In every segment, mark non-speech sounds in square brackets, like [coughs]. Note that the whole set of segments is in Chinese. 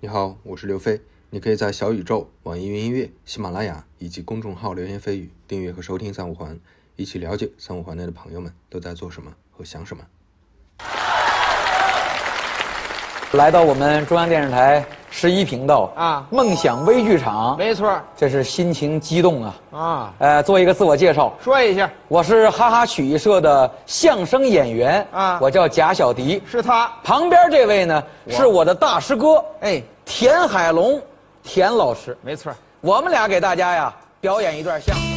你好，我是刘飞。你可以在小宇宙、网易云音乐、喜马拉雅以及公众号“流言蜚语”订阅和收听三五环，一起了解三五环内的朋友们都在做什么和想什么。来到我们中央电视台十一频道啊。梦想微剧场，没错。这是心情激动啊！啊，呃，做一个自我介绍，说一下，我是哈哈曲艺社的相声演员啊。我叫贾小迪。是他，旁边这位呢是我的大师哥，哎，田海龙，田老师。没错。我们俩给大家呀表演一段相声。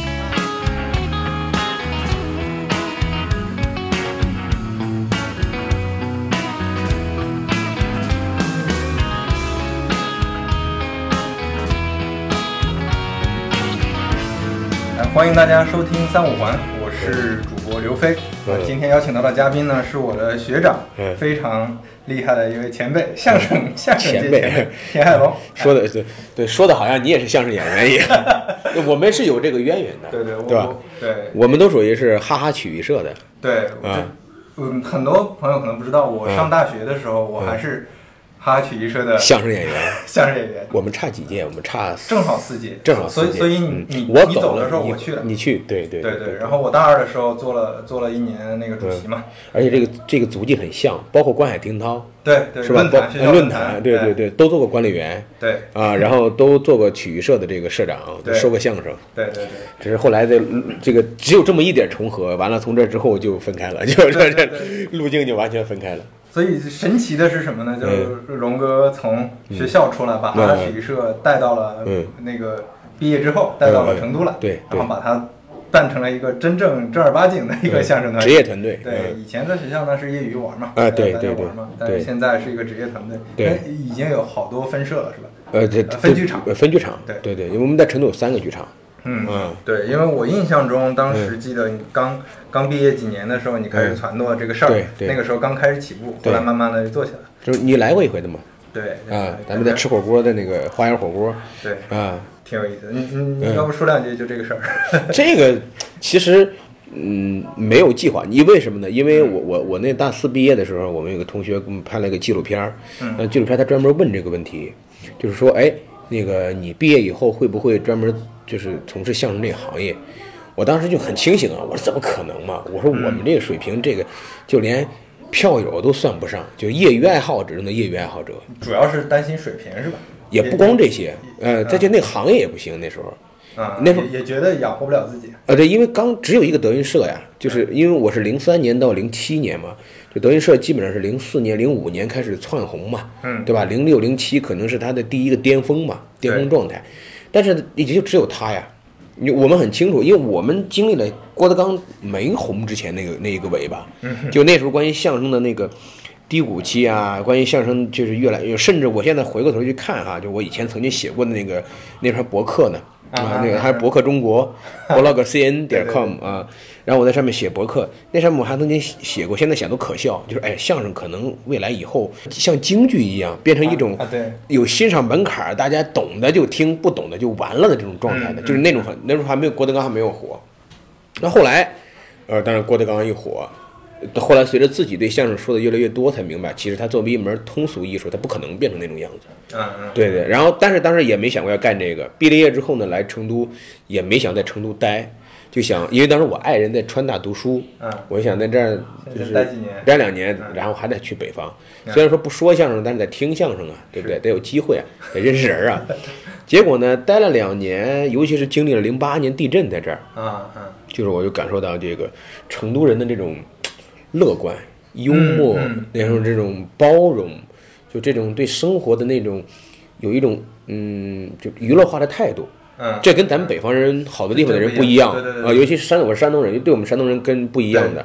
欢迎大家收听三五环，我是主播刘飞。呃，今天邀请到的嘉宾呢是我的学长，嗯非常厉害的一位前辈，相声相声界前辈 [laughs] 田海龙。说的对对，说的好像你也是相声演员一样。[laughs] 我们是有这个渊源的，对对，我对吧？对。我们都属于是哈哈曲艺社的，对，嗯，很多朋友可能不知道，我上大学的时候，我还是哈哈曲艺社的相声演员。[laughs] 相声演员，我们差几届？我们差正好四届，正好四届。所以所以你嗯你我走你走的时候你我去了，你去，对对对对，然后我大二的时候做了做了一年那个主席嘛，而且这个这个足迹很像，包括关海听涛对对，是吧？论包坛论坛，对对对，都做过管理员对啊，然后都做过曲艺社的这个社长，都对说过相声。对对对。只是后来的这个只有这么一点重合，完了从这之后就分开了，[laughs] 就是这这路径就完全分开了。所以神奇的是什么呢？就是嗯荣哥从学校出来，把哈哈曲艺社带到了嗯那个毕业之后带到了成都来，然后把它办成了一个真正正儿八经的一个相声团。职业团队，对，嗯。以前在学校呢是业余玩嘛，啊对大家对对玩嘛，但是现在是一个职业团队，已经有好多分社了，是吧？呃，这呃分剧场。呃分剧场，对。对对，因为我们在成都有三个剧场，嗯嗯对，因为我印象中，当时记得你刚刚毕业几年的时候，你开始传舵这个事儿对，那个时候刚开始起步，后来慢慢的就做起来。就是你来过一回的嘛，对对啊，对咱们在吃火锅的那个花园火锅，对，啊，挺有意思的。你你你嗯要不说两句就这个事儿？[laughs] 这个其实嗯没有计划，你为什么呢？因为我我我那大四毕业的时候，我们有个同学给我们拍了一个纪录片儿，嗯呃，纪录片他专门问这个问题，就是说，哎，那个你毕业以后会不会专门就是从事相声这个行业？我当时就很清醒啊，我说怎么可能嘛？我说我们这个水平，这个就连票友都算不上，就业余爱好者中的业余爱好者，主要是担心水平是吧？也不光这些，呃，再就那个行业也不行，那时候。啊，那时候也也觉得养活不了自己。啊，对，因为刚只有一个德云社呀，就是因为我是零三年到零七年嘛，就德云社基本上是零四年、零五年开始窜红嘛，嗯对吧？零六、零七可能是他的第一个巅峰嘛，巅峰状态，但是也就只有他呀。你我们很清楚，因为我们经历了郭德纲没红之前那个那一个尾巴，就那时候关于相声的那个低谷期啊，关于相声就是越来越，甚至我现在回过头去看哈，就我以前曾经写过的那个那篇博客呢，啊，那个还是博客中国 [laughs] blog cn 点 com 啊，然后我在上面写博客，那上面我还曾经写写过，现在想都可笑，就是哎，相声可能未来以后像京剧一样，变成一种有欣赏门槛儿，大家懂的就听，不懂的就完了的这种状态的，嗯就是那种很那时候还没有郭德纲还没有火，那后来，呃，当然郭德纲一火。后来随着自己对相声说的越来越多，才明白，其实他作为一门通俗艺术，他不可能变成那种样子。嗯嗯，对对，然后但是当时也没想过要干这个。毕了业之后呢，来成都也没想在成都待，就想因为当时我爱人在川大读书，嗯我就想在这儿就是待几年待两年，然后还得去北方。虽然说不说相声，但是得听相声啊，对不对？得有机会啊，得认识人啊。结果呢，待了两年，尤其是经历了零八年地震在这儿，啊嗯就是我就感受到这个成都人的这种乐观、幽默，然后这种包容，就这种对生活的那种有一种嗯，就娱乐化的态度。嗯，这跟咱们北方人好多地方的人不一一样啊，尤其是山，我是山东人，对我们山东人跟不一样的。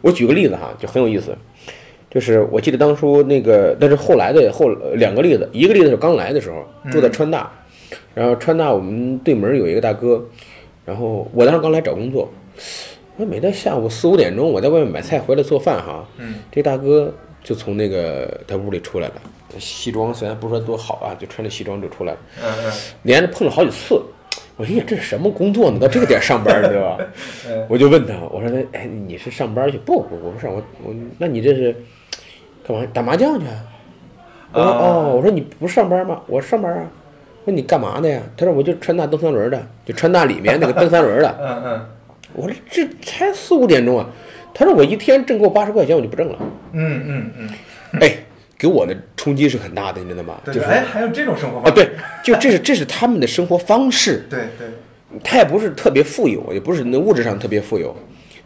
我举个例子哈，就很有意思，就是我记得当初那个，但是后来的后呃两个例子，一个例子是刚来的时候住在川大，然后川大我们对门有一个大哥，然后我当时刚来找工作，那每天下午四五点钟我在外面买菜回来做饭哈，嗯这大哥就从那个他屋里出来了，西装虽然不说多好啊，就穿着西装就出来了。嗯嗯连着碰了好几次。我心想这是什么工作呢？到这个点上班，对吧？[laughs] 嗯我就问他，我说那哎，你是上班去？不不，我不上，我我那你这是干嘛？打麻将去啊？我说啊哦，我说你不上班吗？我说上班啊。我说你干嘛的呀？他说我就穿大蹬三轮的，就川大里面那个蹬三轮的。嗯嗯我说这才四五点钟啊。他说我一天挣够八十块钱我就不挣了。嗯嗯嗯，哎，给我的冲击是很大的，你知道吗？对对，就是哎，还有这种生活啊，方式，对，就这是这是他们的生活方式。[laughs] 对对，他也不是特别富有，也不是那物质上特别富有，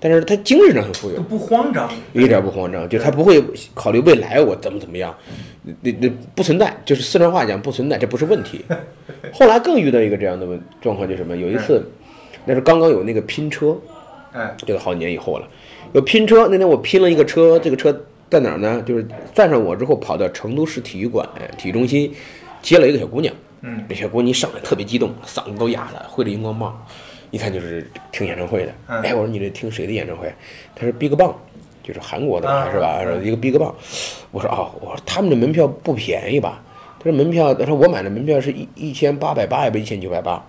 但是他精神上很富有都。不慌张，一点不慌张，就他不会考虑未来我怎么怎么样，那那不存在，就是四川话讲不存在，这不是问题。[laughs] 后来更遇到一个这样的问状况，就是什么？有一次，那是刚刚有那个拼车，哎，这个好几年以后了，有拼车。那天我拼了一个车，这个车在哪儿呢？就是载上我之后，跑到成都市体育馆体育中心接了一个小姑娘。嗯，那小姑娘一上来特别激动，嗓子都哑了，挥着荧光棒，一看就是听演唱会的。嗯哎，我说你这听谁的演唱会？她说 BigBang，就是韩国的啊是吧？一个 BigBang。我说哦，我说他们的门票不便宜吧？他说门票，他说我买的门票是一一千八百八，也不一千九百八。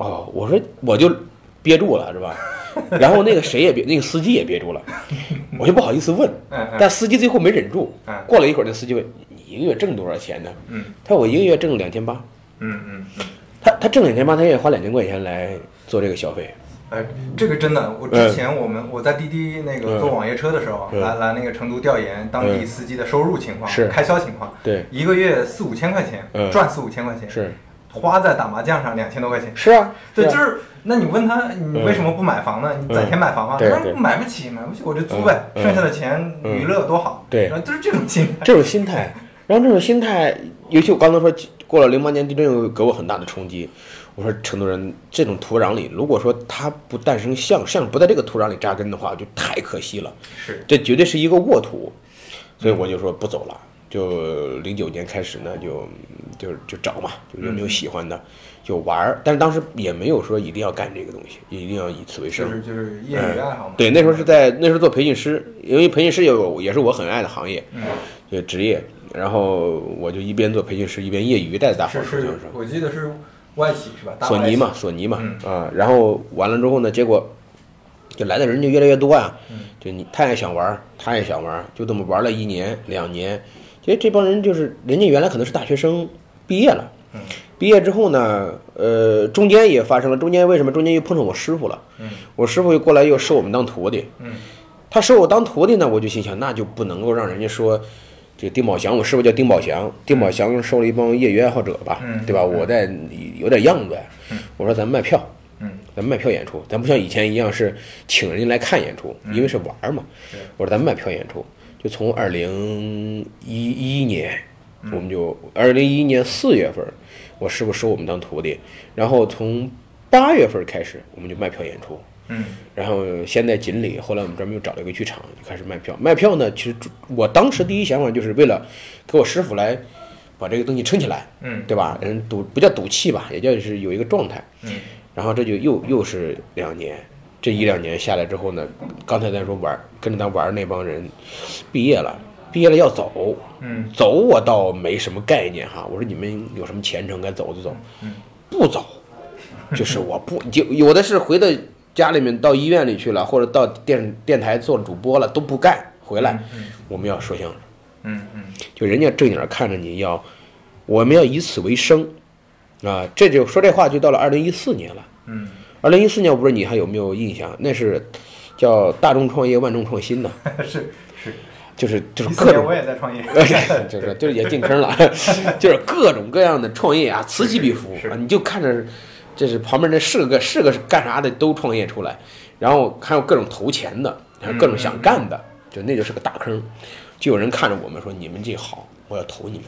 哦，我说我就憋住了是吧？然后那个谁也憋，那个司机也憋住了，我就不好意思问但司机最后没忍住嗯。过了一会儿，那司机问你一个月挣多少钱呢？嗯他说我一个月挣两千八。嗯嗯嗯，他他挣两千八，他愿意花两千块钱来做这个消费。哎，这个真的，我之前我们我在滴滴那个嗯坐网约车的时候，嗯来来那个成都调研当地嗯司机的收入情况、是开销情况，对一个月四五千块钱，嗯赚四五千块钱，是花在打麻将上两千多块钱。是啊，对，就是那你问他，你为什么不买房呢？你攒钱买房吗？他说买不起，买不起，我就租呗，嗯剩下的钱嗯娱乐多好。对然后就是这种心态。这种心态，然后这种心态，尤其我刚才说过了零八年地震，又给我很大的冲击。我说成都人这种土壤里，如果说他不诞生像像不在这个土壤里扎根的话，就太可惜了。是，这绝对是一个沃土，所以我就说不走了。就零九年开始呢，就就就找嘛，就有没有喜欢的，就玩儿。但是当时也没有说一定要干这个东西，一定要以此为生。就是就是业余爱好嘛。对，那时候是在那时候做培训师，因为培训师也有也是我很爱的行业，嗯，就职业。然后我就一边做培训师，一边业余带着大伙儿是相声，。我记得是外企是吧？索尼嘛，索尼嘛，嗯啊，然后完了之后呢，结果就来的人就越来越多啊，嗯就你他也想玩儿，他也想玩儿，就这么玩了一年两年，其实这帮人就是人家原来可能是大学生毕业了，嗯毕业之后呢，呃，中间也发生了，中间为什么中间又碰上我师傅了？嗯我师傅又过来又收我们当徒弟，嗯他收我当徒弟呢，我就心想，那就不能够让人家说，这个丁宝祥，我师傅叫丁宝祥，丁宝祥收了一帮业余爱好者吧，嗯对吧？我在有点样子呀，我说咱们卖票，嗯咱们卖票演出，咱不像以前一样是请人家来看演出，因为是玩儿嘛。我说咱们卖票演出，就从二零一一年，我们就二零一一年四月份，我师傅收我们当徒弟，然后从八月份开始，我们就卖票演出。嗯然后先在锦里，后来我们专门又找了一个剧场，就开始卖票。卖票呢，其实我当时第一想法就是为了给我师傅来把这个东西撑起来，嗯对吧？人赌不叫赌气吧，也叫是有一个状态。嗯然后这就又又是两年，这一两年下来之后呢，刚才咱说玩跟着他玩那帮人毕业了，毕业了要走，嗯走我倒没什么概念哈，我说你们有什么前程该走就走，不走，就是我不就有的是回到家里面到医院里去了，或者到电电台做主播了都不干，回来我们要说相声，嗯嗯。就人家正眼看着你要，我们要以此为生，啊，这就说这话就到了二零一四年了。嗯，二零一四年，我不知道你还有没有印象？那是叫大众创业，万众创新呢，[laughs] 是是。就是就是各种我也在创业。[laughs] 就是就是也进坑了，[laughs] 就是各种各样的创业啊，此起彼伏啊，你就看着这是旁边那是个是个干啥的都创业出来，然后还有各种投钱的，还有各种想干的，就那就是个大坑，就有人看着我们说你们这好，我要投你们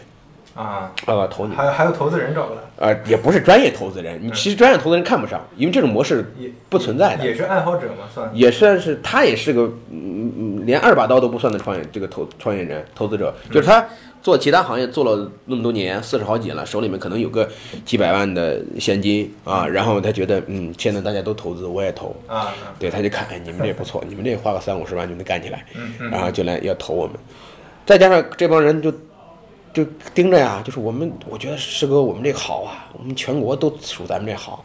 啊，呃，投你。还有还有投资人找过来，呃，也不是专业投资人，你其实专业投资人看不上，因为这种模式也不存在的，也是爱好者嘛，算。也算是他也是个嗯嗯连二把刀都不算的创业这个投创业人投资者，就是他做其他行业做了那么多年，四十好几了，手里面可能有个几百万的现金啊，然后他觉得嗯现在大家都投资，我也投，啊啊，对，他就看哎你们这不错，你们这花个三五十万就能干起来，嗯嗯。然后就来要投我们，再加上这帮人就就盯着呀，就是我们我觉得师哥我们这个好啊，我们全国都属咱们这好。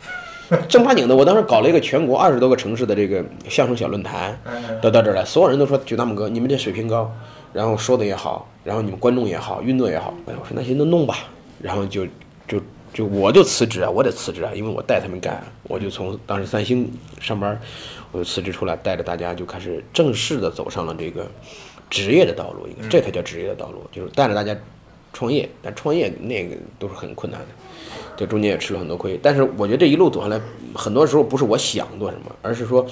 正八经的，我当时搞了一个全国二十多个城市的这个相声小论坛，都到这儿来，所有人都说举大拇哥，你们这水平高。然后说的也好，然后你们观众也好，运作也好，哎，我说那行，那弄吧，然后就就就我就辞职啊，我得辞职啊，因为我带他们干，我就从当时三星上班，我就辞职出来，带着大家就开始正式的走上了这个职业的道路，应该这才叫职业的道路，就是带着大家创业，但创业那个都是很困难的。这中间也吃了很多亏，但是我觉得这一路走下来，很多时候不是我想做什么，而是说，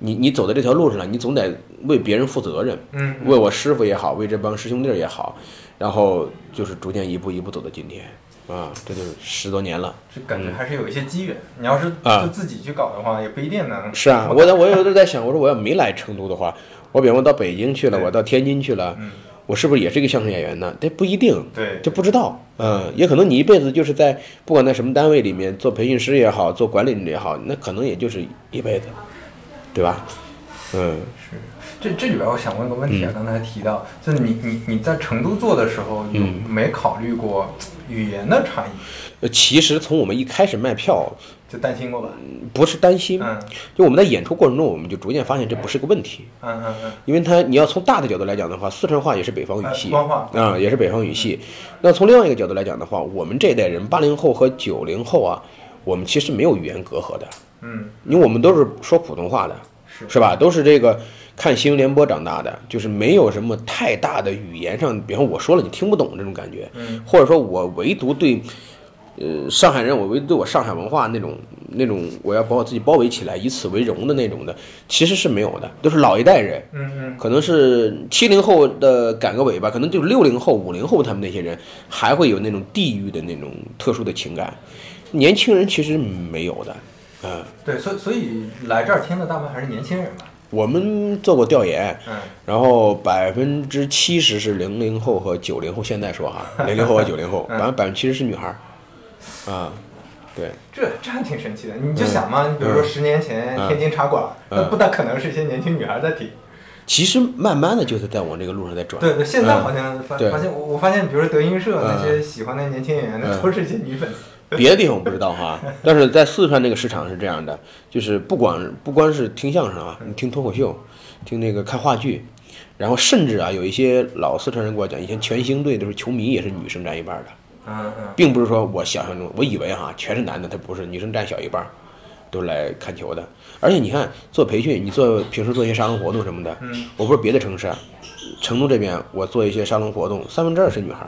你你走在这条路上了，你总得为别人负责任，嗯，为我师傅也好，为这帮师兄弟儿也好，然后就是逐渐一步一步走到今天，啊，这就是十多年了。这感觉还是有一些机缘。你要是啊就自己去搞的话，也不一定能。是啊，我在我有时候在想，我说我要没来成都的话，我比方说到北京去了，我到天津去了，我是不是也是一个相声演员呢？这不一定，对就不知道。嗯，也可能你一辈子就是在不管在什么单位里面做培训师也好，做管理者也好，那可能也就是一辈子，对吧？嗯，是这这里边我想问个问题啊，刚才提到，就是你你你在成都做的时候，有嗯没考虑过语言的差异？呃其实从我们一开始卖票，就担心过吧？不是担心，嗯就我们在演出过程中，我们就逐渐发现这不是个问题。嗯嗯嗯，因为它你要从大的角度来讲的话，四川话也是北方语系，啊、也是北方语系。那从另外一个角度来讲的话，我们这一代人，八零后和九零后啊，我们其实没有语言隔阂的，嗯，因为我们都是说普通话的，是是吧？都是这个看新闻联播长大的，就是没有什么太大的语言上，比方我说了你听不懂这种感觉，嗯或者说我唯独对。呃，上海人，我唯对我上海文化那种那种，我要把我自己包围起来，以此为荣的那种的，其实是没有的，都是老一代人，嗯嗯。可能是七零后的赶个尾巴，可能就是六零后、五零后他们那些人还会有那种地域的那种特殊的情感，年轻人其实没有的。嗯、对，所以所以来这儿听的大部分还是年轻人吧？我们做过调研，嗯。然后百分之七十是零零后和九零后，现在说哈，[laughs] 零零后和九零后，嗯百分百分之七十是女孩儿，啊，对，这这还挺神奇的。你就想嘛，你比如说十年前嗯天津茶馆，嗯那不大可能是一些年轻女孩在听。其实慢慢的就是在往这个路上在转。对对，现在嗯好像发对发现，我我发现，比如说德云社嗯那些喜欢的年轻演员，那嗯都是一些女粉丝。别的地方我不知道哈，但是在四川这个市场是这样的，就是不管不光是听相声啊，你听脱口秀，听那个看话剧，然后甚至啊有一些老四川人跟我讲，以前全兴队都是球迷也是女生占一半的，嗯嗯，并不是说我想象中，我以为哈全是男的，他不是，女生占小一半，都是来看球的。而且你看做培训，你做平时做一些沙龙活动什么的，嗯我不是别的城市啊，成都这边我做一些沙龙活动，三分之二是女孩，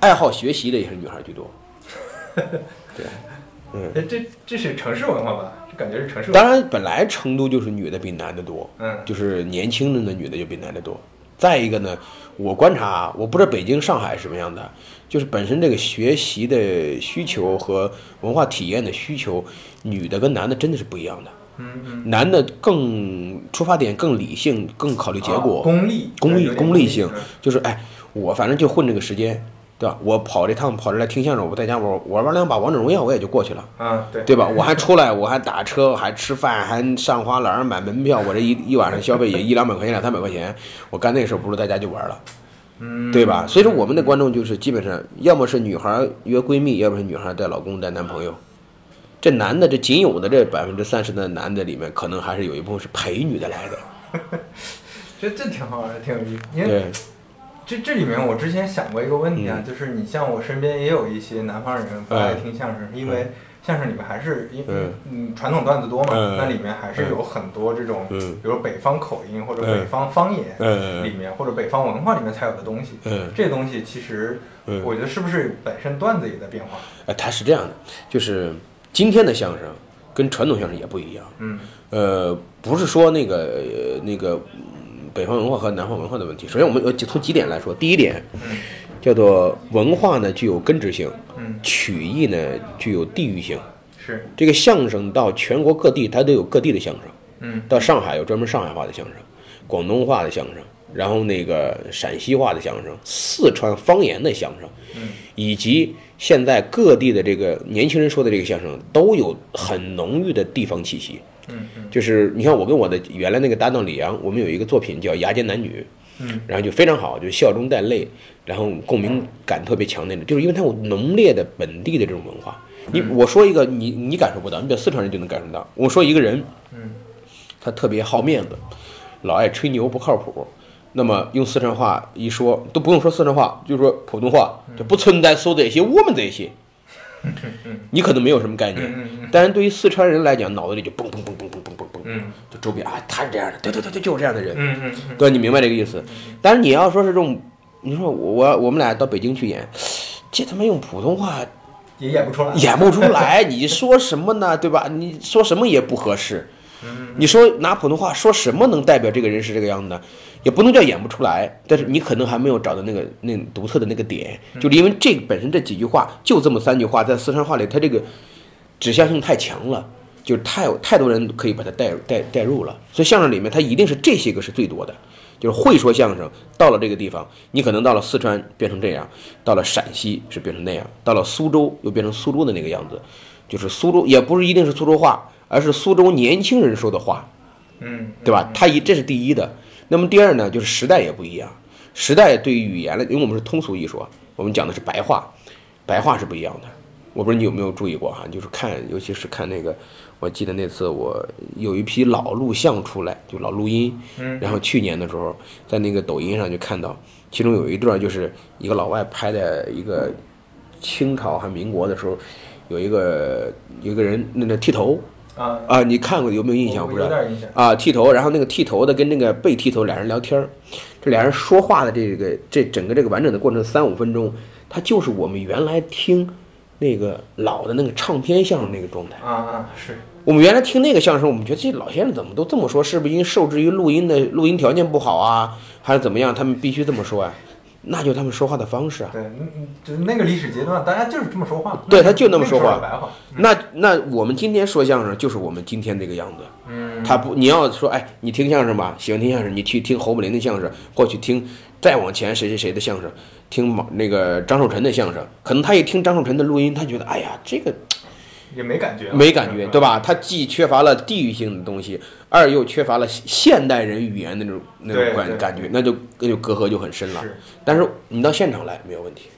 爱好学习的也是女孩居多。[laughs] 对，嗯。这这这是城市文化吧？这感觉是城市文化。当然，本来成都就是女的比男的多，嗯就是年轻的那女的就比男的多。再一个呢，我观察啊，我不知道北京、上海是什么样的，就是本身这个学习的需求和文化体验的需求，女的跟男的真的是不一样的。男的更出发点更理性，更考虑结果，啊功利，功利功利性嗯，就是哎，我反正就混这个时间，对吧？我跑这趟跑这来听相声，我在家我我玩两把王者荣耀，我也就过去了。啊，对对吧？我还出来，我还打车，还吃饭，还上花篮买门票，我这一一晚上消费也一两百块钱、两三百块钱，我干那个时候不如在家就玩了，嗯，对吧？所以说我们的观众就是基本上要么是女孩约闺蜜，要么是女孩带老公带男朋友。这男的，这仅有的这百分之三十的男的里面，可能还是有一部分是陪女的来的。[laughs] 这这挺好玩的，挺有意思。因为对，这这里面我之前想过一个问题啊，嗯就是你像我身边也有一些南方人不爱听相声，因为相声里面还是因为嗯传统段子多嘛，嗯那里面还是有很多这种，嗯比如北方口音或者嗯北方方言嗯里面或者北方文化里面才有的东西。嗯这东西其实嗯我觉得是不是本身段子也在变化？哎，它是这样的，就是今天的相声跟传统相声也不一样。嗯呃，不是说那个呃那个嗯北方文化和南方文化的问题。首先，我们呃从几点来说，第一点叫做文化呢具有根植性，嗯，曲艺呢具有地域性。是这个相声到全国各地，它都有各地的相声。嗯到上海有专门上海话的相声，广东话的相声，然后那个陕西话的相声，四川方言的相声，以及现在各地的这个年轻人说的这个相声，都有很浓郁的地方气息。就是你看我跟我的原来那个搭档李阳，我们有一个作品叫《牙尖男女》，然后就非常好就笑中带泪然后共鸣感特别强那种就是因为他有浓烈的本地的这种文化。你我说一个你你感受不到你比如四川人就能感受到。我说一个人他特别好面子老爱吹牛不靠谱那么用四川话一说都不用说四川话就说普通话就不存在说这些我们这些。[laughs] 你可能没有什么概念但是对于四川人来讲脑子里就嘣嘣嘣嘣嘣嗯就周边啊，他是这样的，对对对对，就是这样的人，嗯嗯嗯，对，你明白这个意思。但是你要说是这种，你说我我我们俩到北京去演，这他妈用普通话也演不出来。演不出来，你说什么呢？对吧？你说什么也不合适。你说拿普通话说什么能代表这个人是这个样子呢？也不能叫演不出来，但是你可能还没有找到那个那独特的那个点，就是因为这本身这几句话就这么三句话，在四川话里，它这个指向性太强了，就是太有太多人可以把它带带带入了。所以相声里面它一定是这些个是最多的，就是会说相声到了这个地方，你可能到了四川变成这样，到了陕西是变成那样，到了苏州又变成苏州的那个样子，就是苏州也不是一定是苏州话，而是苏州年轻人说的话，嗯，对吧？它一这是第一的。那么第二呢，就是时代也不一样。时代对于语言了，因为我们是通俗艺术啊，我们讲的是白话，白话是不一样的。我不知道你有没有注意过哈，就是看，尤其是看那个，我记得那次我有一批老录像出来，就老录音，嗯然后去年的时候在那个抖音上就看到，其中有一段就是一个老外拍的一个清朝还民国的时候，有一个有一个人那个剃头啊，啊，你看过有没有印象？不知道。有点印象。啊，剃头，然后那个剃头的跟那个被剃头俩人聊天儿，这俩人说话的这个这整个这个完整的过程三五分钟，他就是我们原来听那个老的那个唱片相声那个状态。啊啊，是，我们原来听那个相声，我们觉得这老先生怎么都这么说？是不是因为受制于录音的录音条件不好啊，还是怎么样？他们必须这么说啊？那就他们说话的方式啊。对，就是那个历史阶段，大家就是这么说话。对他就那么说话那。那那我们今天说相声，就是我们今天这个样子。嗯，他不，你要说，哎，你听相声吧，喜欢听相声，你去听侯宝林的相声，或去听再往前谁谁谁的相声，听马那个张寿臣的相声，可能他一听张寿臣的录音，他觉得，哎呀，这个也没感觉，没感觉，对？吧？它既缺乏了地域性的东西，二又缺乏了现代人语言的那种那种感感觉，那就那就隔阂就很深了。是，但是你到现场来没有问题，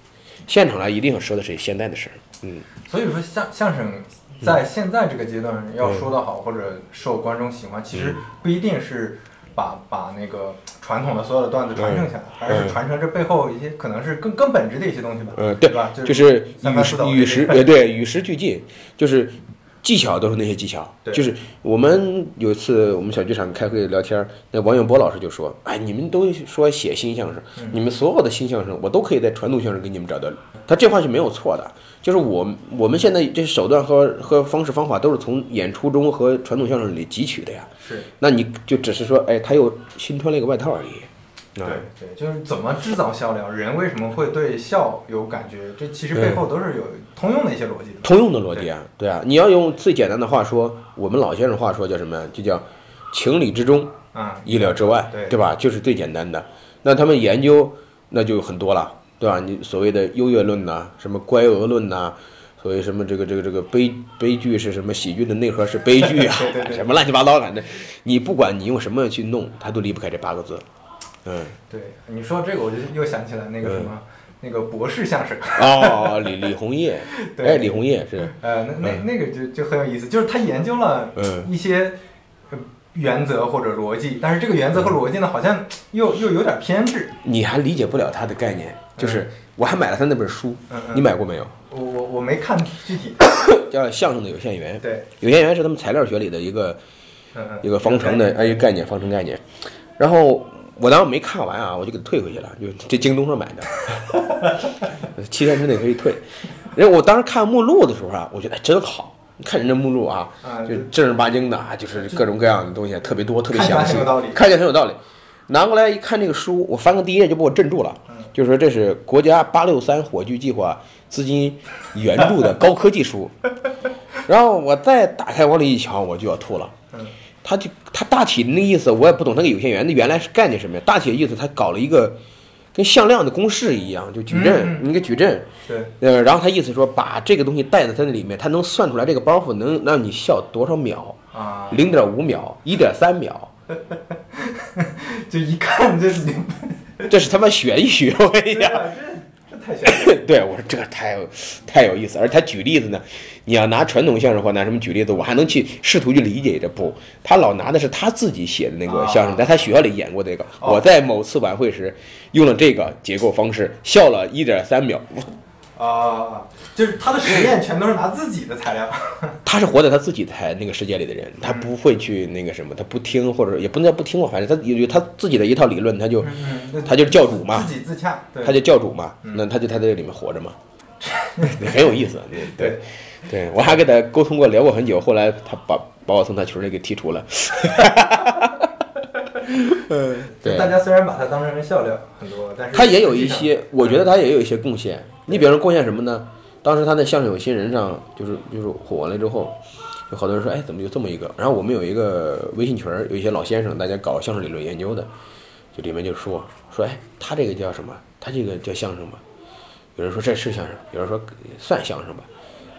现场来一定要说的是现代的事儿，嗯。所以说相相声在现在这个阶段要说得好，或者受观众喜欢，其嗯实不一定是把把那个传统的所有的段子传承下来，嗯而是传承这背后一些可能是更更本质的一些东西吧。嗯，对对吧？就是与时 [laughs] 呃，对，与时俱进，就是技巧都是那些技巧。对就是我们有一次我们小剧场开会聊天儿，那王永波老师就说：“哎，你们都说写新相声，嗯你们所有的新相声，我都可以在传统相声给你们找到。”他这话是没有错的，就是我们我们现在这手段和和方式方法都是从演出中和传统相声里汲取的呀。是，那你就只是说，哎，他又新穿了一个外套而已。对啊，对，就是怎么制造笑料，人为什么会对笑有感觉，这其实背后都是有通用的一些逻辑的。通用的逻辑啊，对啊，你要用最简单的话说，我们老先生话说叫什么？就叫情理之中，啊，意料之外，对对吧？就是最简单的。那他们研究那就很多了，对吧？你所谓的优越论呐、什么乖俄论呐、所谓什么这个这个这个悲悲剧是什么？喜剧的内核是悲剧啊，对对对 [laughs] 什么乱七八糟，反正你不管你用什么去弄，它都离不开这八个字。嗯，对，你说这个我就又想起来那个什么，那个博士相声。哦，李李红叶，[laughs] 对哎，李红叶是，呃，那那那个就就很有意思，就是他研究了嗯一些呃原则或者逻辑，但是这个原则和逻辑呢，好像又又有点偏执。你还理解不了他的概念，就是我还买了他那本书，嗯嗯你买过没有？我我我没看具体。叫《相声的有限元》，对，有限元是他们材料学里的一个。一个方程的哎一个概念，方程概念。然后我当时没看完啊，我就给他退回去了，就这京东上买的，[laughs] 七天之内可以退。然后我当时看目录的时候啊，我觉得哎真好，你看人这目录啊，啊就正儿八经的啊，就是各种各样的东西特别多，特别详细看起来很有道理。拿过来一看这个书，我翻个第一页就把我镇住了，嗯就说这是国家八六三火炬计划资金援助的高科技书。[laughs] 然后我再打开往里一瞧，我就要吐了。嗯他就他大体的那意思我也不懂，那个有限元那原来是概念什么呀？大体的意思他搞了一个跟向量的公式一样，就矩阵，嗯一个矩阵。对，呃，然后他意思说把这个东西带在它那里面，它能算出来这个包袱能让你笑多少秒，啊，零点五秒，一点三秒，[laughs] 就一看这是 [laughs] 这是他妈玄学，我跟你讲。[laughs] 对我说这个太太有意思，而他举例子呢，你要拿传统相声或拿什么举例子，我还能去试图去理解这不，他老拿的是他自己写的那个相声，哦在他学校里演过这个。哦我在某次晚会时用了这个结构方式，笑了一点三秒。啊，就是他的实验全都是拿自己的材料。[laughs] 他是活在他自己台那个世界里的人，他不会去那个什么，他不听或者也不能叫不听吧，反正他有有他自己的一套理论，他就嗯，他就是教主嘛自己自洽。对，他就教主嘛，那他就他在这里面活着嘛，[laughs] 很有意思。对对对，我还跟他沟通过，聊过很久，后来他把把我从他群里给踢除了。嗯，[laughs] 对，大家虽然把它当成笑料很多，但是他也有一些，我觉得他也有一些贡献。你比方说贡献什么呢？当时他在相声有新人上，就是就是火完了之后，有好多人说，哎，怎么有这么一个？然后我们有一个微信群儿，有一些老先生，大家搞相声理论研究的，就里面就说说，哎，他这个叫什么？他这个叫相声吗？有人说这是相声，有人说算相声吧，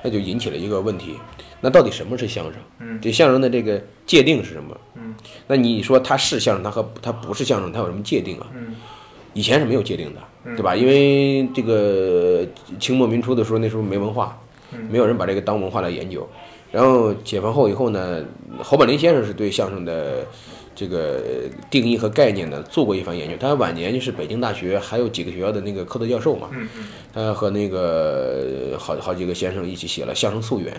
那就引起了一个问题，那到底什么是相声？嗯这相声的这个界定是什么？嗯那你说它是相声，它和它不是相声，它有什么界定啊？嗯以前是没有界定的，嗯对吧？因为这个清末民初的时候，那时候没文化，嗯没有人把这个当文化来研究。然后解放后以后呢，侯宝林先生是对相声的这个定义和概念呢做过一番研究。他晚年就是北京大学还有几个学校的那个客座教授嘛，他和那个好好几个先生一起写了《相声溯源》。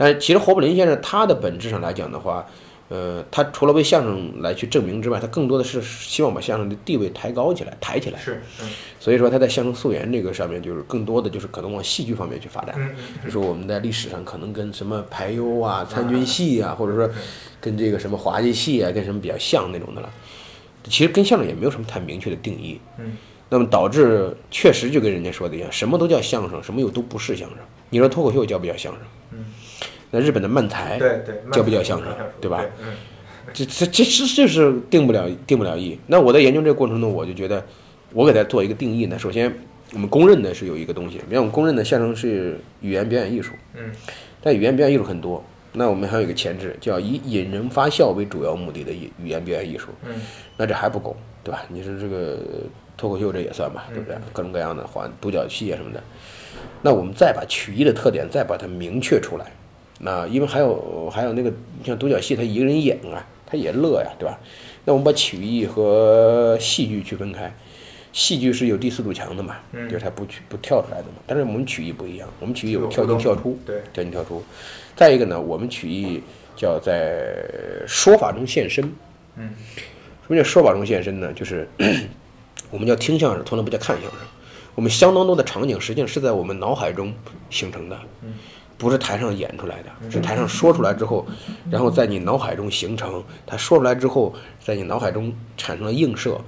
但是其实侯宝林先生他的本质上来讲的话，呃，他除了为相声来去证明之外，他更多的是希望把相声的地位抬高起来、抬起来。是嗯所以说他在相声溯源这个上面，就是更多的就是可能往戏剧方面去发展。嗯就是我们在历史上可能跟什么排忧啊、参军戏啊，或者说跟这个什么滑稽戏啊，跟什么比较像那种的了。其实跟相声也没有什么太明确的定义。嗯。那么导致确实就跟人家说的一样，什么都叫相声，什么又都不是相声。你说脱口秀叫不叫相声？嗯。那日本的漫才，对对，叫不叫相声对吧嗯这这这这就是定不了定不了义。那我在研究这个过程中，我就觉得，我给它做一个定义呢。首先，我们公认的是有一个东西，比方我们公认的相声是语言表演艺术，嗯但语言表演艺术很多。那我们还有一个前置，叫以引人发笑为主要目的的语语言表演艺术。嗯那这还不够，对吧？你说这个脱口秀这也算吧，对不对？各种各样的话，独角戏啊什么的。那我们再把曲艺的特点再把它明确出来。那因为还有还有那个像独角戏，他一个人演啊，他也乐呀，对吧？那我们把曲艺和戏剧区分开，戏剧是有第四堵墙的嘛，嗯就是它不去不跳出来的嘛。但是我们曲艺不一样，我们曲艺有有跳进跳出，对跳进跳出。再一个呢，我们曲艺叫在说法中现身。嗯什么叫说法中现身呢？就是 [coughs] 我们叫听相声，从来不叫看相声。我们相当多的场景实际上是在我们脑海中形成的，不是台上演出来的，是台上说出来之后，然后在你脑海中形成。他说出来之后，在你脑海中产生了映射，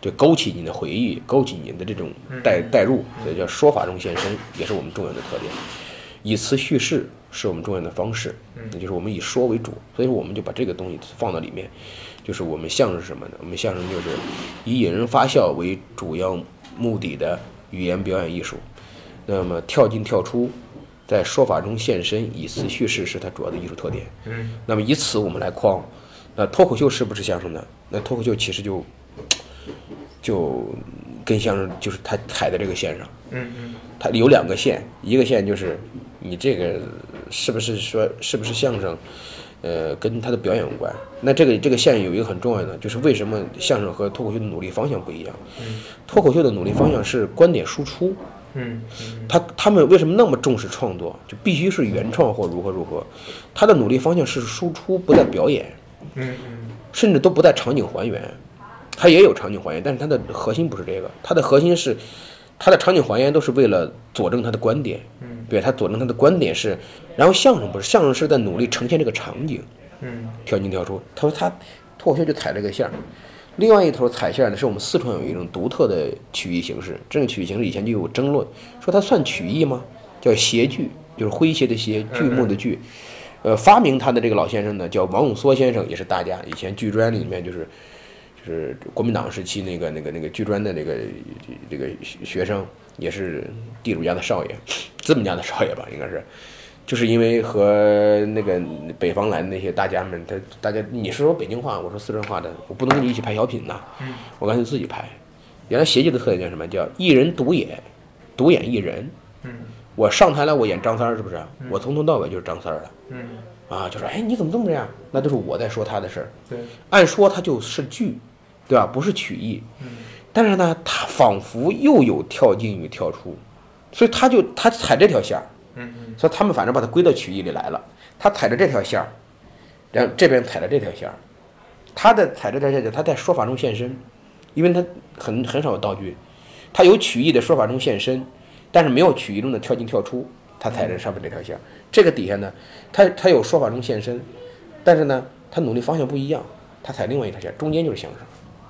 对，勾起你的回忆，勾起你的这种代代入，所以叫说法中现身，也是我们重要的特点。以词叙事是我们重要的方式，那就是我们以说为主，所以说我们就把这个东西放到里面，就是我们相声是什么呢？我们相声就是以引人发笑为主要目的的语言表演艺术。那么跳进跳出，在说法中现身，以词叙事是它主要的艺术特点。嗯那么以此我们来框，那脱口秀是不是相声呢？那脱口秀其实就就跟相声就是它踩在这个线上。嗯嗯它有两个线，一个线就是你这个是不是说是不是相声，呃，跟他的表演有关。那这个这个线有一个很重要的，就是为什么相声和脱口秀的努力方向不一样？脱口秀的努力方向是观点输出，嗯嗯他他们为什么那么重视创作？就必须是原创或如何如何？他的努力方向是输出，不在表演，嗯嗯甚至都不在场景还原。他也有场景还原，但是他的核心不是这个，他的核心是他的场景还原都是为了佐证他的观点。嗯对他佐证他的观点是，然后相声不是，相声是在努力呈现这个场景，嗯跳进跳出。他说他脱口秀就踩这个线儿，另外一头彩线呢是我们四川有一种独特的曲艺形式，这种曲艺形式以前就有争论，说它算曲艺吗？叫谐剧，就是诙谐的谐，剧目的剧。呃，发明它的这个老先生呢叫王永梭先生，也是大家，以前剧专里面就是就是国民党时期那个那个那个剧专的那个这个学生，也是地主家的少爷，资本家的少爷吧，应该是。就是因为和那个北方来的那些大家们，他大家你是说北京话，我说四川话的，我不能跟你一起拍小品呐，我干脆自己拍。原来谐剧的特点叫什么？叫一人独演，独演一人。嗯我上台来，我演张三儿，是不是？我从头到尾就是张三儿了。嗯，啊，就说哎，你怎么这么这样？那都是我在说他的事儿。对，按说他就是剧，对吧？不是曲艺。嗯但是呢，他仿佛又有跳进与跳出，所以他就他踩这条线儿，嗯嗯所以他们反正把它归到曲艺里来了。他踩着这条线儿，然后这边踩着这条线儿，他的踩着这条线儿，他在说法中现身，因为他很很少有道具，他有曲艺的说法中现身，但是没有曲艺中的跳进跳出。他踩着上面这条线儿，这个底下呢，他他有说法中现身，但是呢，他努力方向不一样，他踩另外一条线，中间就是相声。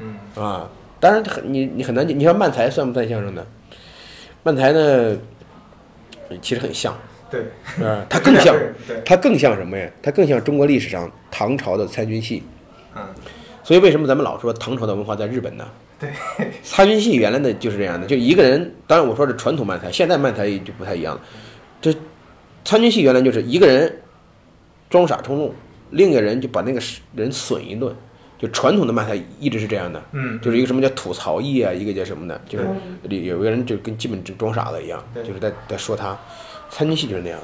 嗯啊，当然很你你很难讲，你说慢才算不算相声呢？慢才呢，其实很像，对，啊，[laughs] 它更像，对，它更像什么呀？它更像中国历史上唐朝的参军戏。嗯所以为什么咱们老说唐朝的文化在日本呢？对，参军戏原来呢就是这样的，就一个人，当然我说是传统漫才，现在漫才就不太一样了。这参军戏原来就是一个人装傻充愣，另一个人就把那个人损一顿。就传统的漫才一直是这样的，嗯就是一个什么叫吐槽艺啊，一个叫什么的？就是里有个人就跟基本就装傻子一样，就是在在说他。参军戏就是那样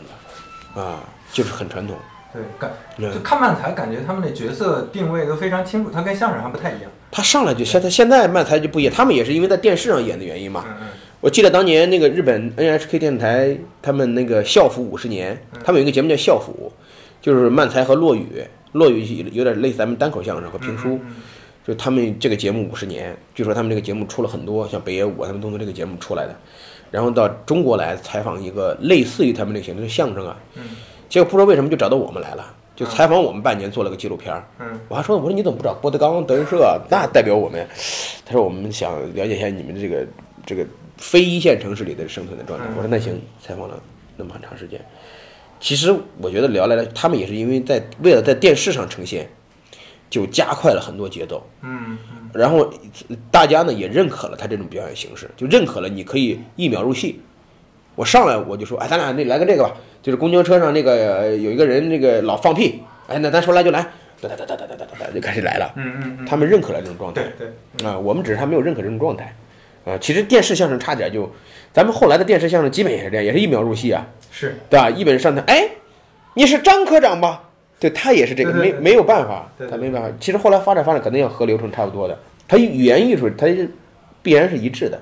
的，啊，就是很传统。对，感嗯就看漫才，感觉他们的角色定位都非常清楚，他跟相声还不太一样。他上来就现在现在漫才就不一样，他们也是因为在电视上演的原因嘛。嗯嗯我记得当年那个日本 NHK 电视台他们那个校服五十年，他们有一个节目叫校服，就是漫才和落语，落于有点类似咱们单口相声和评书。就他们这个节目五十年，据说他们这个节目出了很多，像北野武他们都从这个节目出来的，然后到中国来采访一个类似于他们那个形式的相声啊，结果不知道为什么就找到我们来了，就采访我们半年做了个纪录片儿。嗯我还说我说你怎么不找郭德纲、德云社？那代表我们。他说我们想了解一下你们这个这个非一线城市里的生存的状态。我说那行，采访了那么很长时间。其实我觉得聊来了，他们也是因为在为了在电视上呈现，就加快了很多节奏。嗯然后大家呢也认可了他这种表演形式，就认可了你可以一秒入戏。我上来我就说，哎，咱俩那来个这个吧，就是公交车上那个呃有一个人那个老放屁，哎，那咱说来就来，哒哒哒哒哒哒哒哒就开始来了。嗯嗯嗯，他们认可了这种状态对对，啊，我们只是还没有认可这种状态啊。其实电视相声差点就，咱们后来的电视相声基本也是这样，也是一秒入戏啊，是，对吧？一本上台，哎，你是张科长吧？对他也是这个，没没有办法他没办法。其实后来发展发展，肯定要和流程差不多的。他语言艺术，它是必然是一致的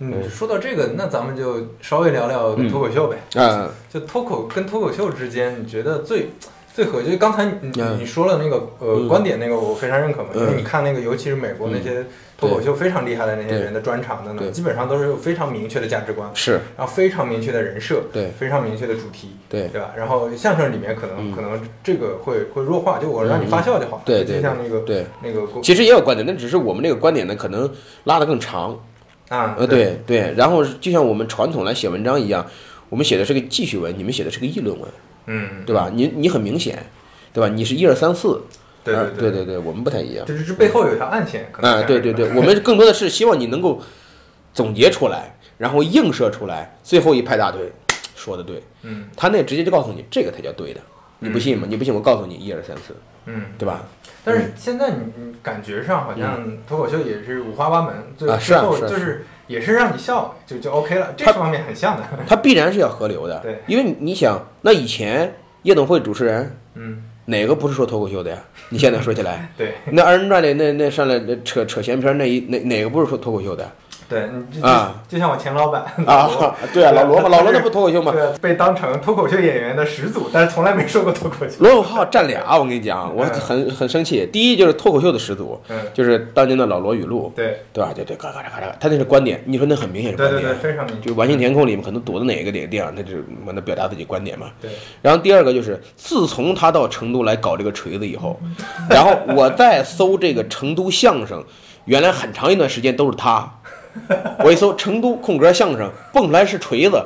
嗯，说到这个，那咱们就稍微聊聊脱口秀呗。啊。就脱口跟脱口秀之间，你觉得最最合？就是刚才你嗯你说了那个呃嗯观点那个，我非常认可嘛，因为嗯你看那个，尤其是美国那些脱口秀非常厉害的那些对人的专场等对。等，基本上都是有非常明确的价值观，是。然后非常明确的人设，对。非常明确的主题，对。对吧？然后相声里面可能嗯。可能这个会会弱化，就我让你发笑就好，对对就像那个对，那个其实也有观点，那只是我们这个观点呢，可能拉得更长。啊，呃，对。对，然后就像我们传统来写文章一样，我们写的是个记叙文，你们写的是个议论文，嗯，对吧？你你很明显，对吧？你是一二三四，对呃对对对对，我们不太一样。就是这背后有一条暗线，可能啊，是对对对，我们更多的是希望你能够总结出来，然后映射出来，最后一拍大腿，说的对。嗯他那直接就告诉你这个才叫对的，你不信吗？你不信我告诉你一二三四，嗯，对吧？但是现在你你感觉上好像脱口秀也是五花八门，最后就是也是让你笑就就 OK 了，这方面很像的。它必然是要合流的，对，因为你想，那以前夜总会主持人嗯，哪个不是说脱口秀的呀？[laughs] 你现在说起来，对。那二人转里那那上来那扯扯闲篇那一那哪个不是说脱口秀的对，你就啊就就像我前老板啊？[laughs] [laughs] 对啊，老罗嘛，老罗那不脱口秀吗？对，被当成脱口秀演员的始祖，但是从来没说过脱口秀。罗永浩占俩，我跟你讲，我很很生气。第一就是脱口秀的始祖，嗯，就是当年的老罗语录，对对吧？对对，嘎嘎嘎嘎，他那是观点，你说那很明显是观点，对对，非常明就。完形填空里面可能躲到哪个哪个地方，他就完了表达自己观点嘛。对，然后第二个就是，自从他到成都来搞这个锤子以后，然后我再搜这个成都相声，原来很长一段时间都是他。[laughs] 我一搜成都空格相声，蹦出来是锤子，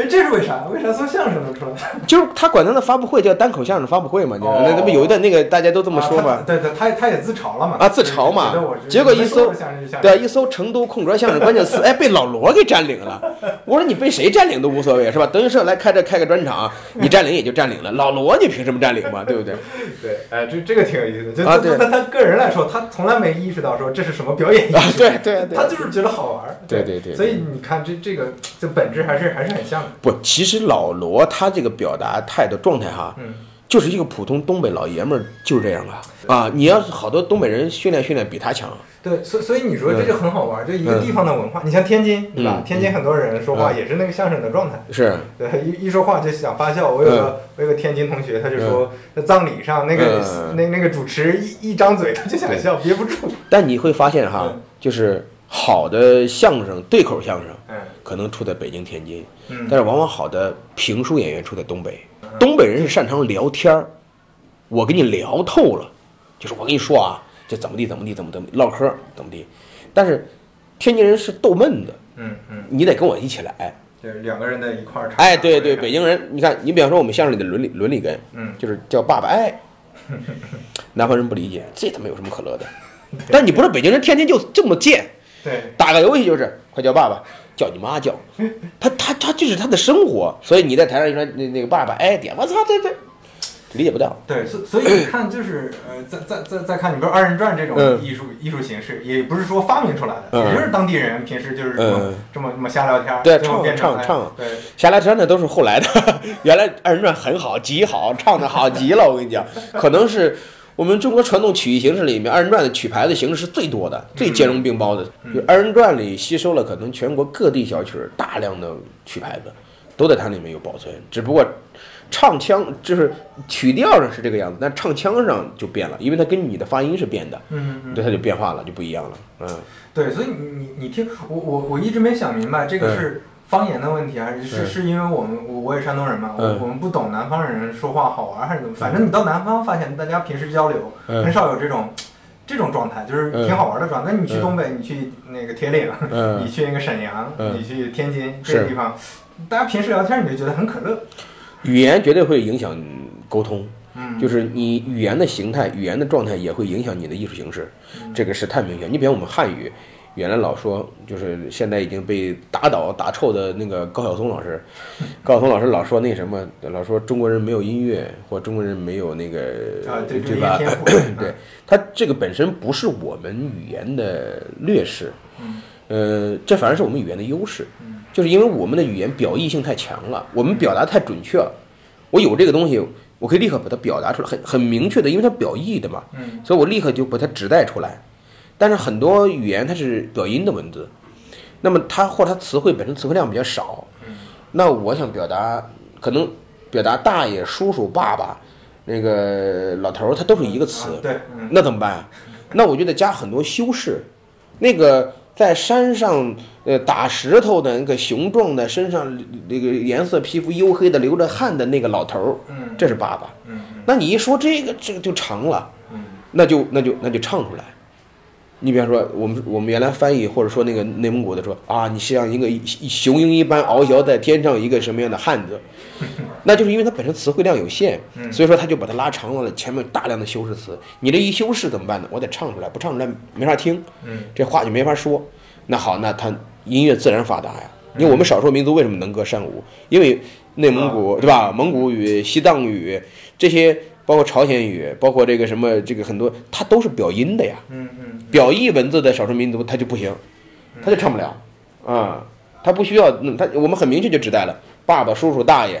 哎，这是为啥？为啥说相声能出来？[laughs] 就是他管他的发布会叫单口相声发布会嘛，就是那那不有一段那个大家都这么说嘛啊，对对，他他也自嘲了嘛。啊自嘲嘛结果一搜对，一搜成都空格相声关键词，哎，被老罗给占领了。我说你被谁占领都无所谓，是吧？德云社来开这开个专场，你占领也就占领了，老罗你凭什么占领嘛？对不对？[laughs] 对，哎，这这个挺有意思的。就啊对他他他个人来说，他从来没意识到说这是什么表演艺术，啊对对对他就是觉得好玩儿。对对对对所以你看这这个这本质还是还是很像的。不，其实老罗他这个表达态度状态哈，嗯，就是一个普通东北老爷们儿就是这样啊啊！你要是好多东北人训练训练比他强，对，所所以你说这就很好玩儿，就一个地方的文化。你像天津，对吧嗯？天津很多人说话嗯也是那个相声的状态。是对，一一说话就想发笑。我有个、我有个天津同学，他就说在葬礼上那个、嗯那那个主持一一张嘴他就想笑，憋不住。但你会发现哈嗯，就是好的相声对口相声嗯可能出在北京、天津，嗯但是往往好的评书演员出在东北。东北人是擅长聊天儿，我跟你聊透了，就是我跟你说啊，这怎么地怎么地怎么怎么唠嗑怎么地，但是天津人是逗闷子，嗯嗯，你得跟我一起来。就是两个人在一块儿唱。哎，对对，北京人，你看，你比方说我们相声里的伦理伦理根，嗯就是叫爸爸哎，[laughs] 南方人不理解，这他妈有什么可乐的？[laughs] 但你不是北京人，天天就这么贱，对打个游戏就是快叫爸爸，叫你妈叫，他他他就是他的生活，所以你在台上一说那那个爸爸哎点，我操这这理解不到，对，所所以你看，就是呃，再再再再看，你比如二人转这种嗯。艺术、艺术形式，也不是说发明出来的，嗯。也就是当地人平时就是这么、嗯。这么这么瞎聊天儿，对唱唱唱对。瞎聊天那都是后来的，[laughs] 原来二人转很好，极好，唱的好极了。我跟你讲，可能是我们中国传统曲艺形式里面，二人转的曲牌的形式是最多的，最兼容并包的。就二人转里吸收了可能全国各地小曲儿大量的曲牌子，都在它里面有保存，只不过。唱腔就是曲调上是这个样子，但唱腔上就变了，因为它跟你的发音是变的，嗯嗯，对它就变化了，就不一样了。嗯，对，所以你你你听我我我一直没想明白这个嗯是方言的问题，还是是因为我们我我也山东人嘛，我嗯我们不懂南方人说话好玩还是怎么？反正你到南方发现大家平时交流嗯很少有这种。这种状态就是挺好玩的状态。那你去东北，你去那个铁岭，嗯 [laughs] 你去那个沈阳，嗯你去天津这是些地方，大家平时聊天你就觉得很可乐。语言绝对会影响沟通。嗯，就是你语言的形态、语言的状态也会影响你的艺术形式，这个是太明显。你比方我们汉语，原来老说就是现在已经被打倒打臭的那个高晓松老师，[laughs] 高晓松老师老说那什么，老说中国人没有音乐，或中国人没有那个啊，对，对吧？对，他这个本身不是我们语言的劣势，嗯呃，这反而是我们语言的优势，就是因为我们的语言表意性太强了，我们表达太准确了。我有这个东西，我可以立刻把它表达出来，很很明确的，因为它表意的嘛，嗯所以我立刻就把它指代出来。但是很多语言它是表音的文字，那么它或者它词汇本身词汇量比较少，那我想表达可能表达大爷、叔叔、爸爸，那个老头儿，它都是一个词，那怎么办？[laughs] 那我就得加很多修饰。那个在山上，呃，打石头的那个雄壮的，身上那个颜色皮肤黝黑的，流着汗的那个老头儿，嗯这是爸爸。嗯那你一说这个，这个就长了，嗯那就那就那就唱出来。你比方说，我们我们原来翻译或者说那个内蒙古的说啊，你像一个雄鹰一般翱翔在天上一个什么样的汉子，[laughs] 那就是因为它本身词汇量有限，所以说他就把它拉长了，前面大量的修饰词。你这一修饰怎么办呢？我得唱出来，不唱出来没法听，嗯这话就没法说。那好，那他音乐自然发达呀。因为我们少数民族为什么能歌善舞？因为内蒙古对吧？蒙古语、西藏语这些，包括朝鲜语，包括这个什么这个很多，它都是表音的呀。嗯嗯表意文字的少数民族他就不行，他就唱不了。啊，他不需要，嗯他我们很明确就指代了爸爸、叔叔、大爷、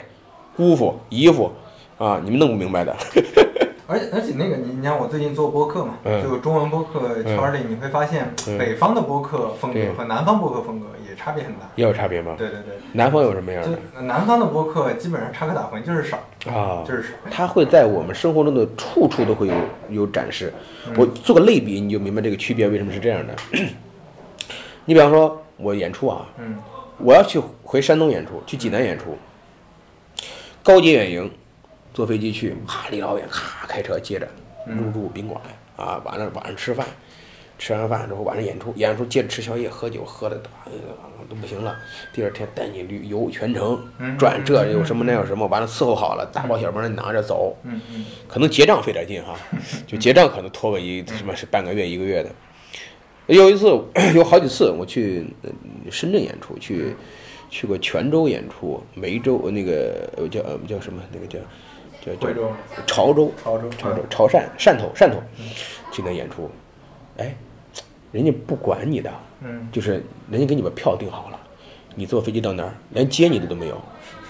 姑父、姨父啊，你们弄不明白的。[laughs] 而且而且那个你你看我最近做播客嘛，嗯。就中文播客圈里，你会发现嗯。北方的播客风格和南方播客风格也差别很大。也有差别吗？对对对，南方有什么样就的南方的播客基本上插科打诨就是少，啊？就是少。它会在我们生活中的处处都会有有展示。我做个类比，你就明白这个区别为什么是这样的。[clears throat] 你比方说，我演出啊，嗯我要去回山东演出，去济南演出，高级远迎，坐飞机去，哈，离老远，咔开车接着入住宾馆啊，完了晚上吃饭，吃完饭之后晚上演出，演出接着吃宵夜，喝酒喝的都不行了，第二天带你旅游全程嗯转，这有什么那有什么，完了伺候好了，大包小包的拿着走，可能结账费点劲哈，就结账可能拖个一什么是半个月一个月的。有一次有好几次我去呃深圳演出，去去过泉州演出，梅州呃那个呃叫呃叫什么那个叫叫叫、潮州、潮州、潮州嗯、潮汕、汕头、汕头去那演出，哎，人家不管你的，嗯就是人家给你把票订好了，你坐飞机到那儿，连接你的都没有，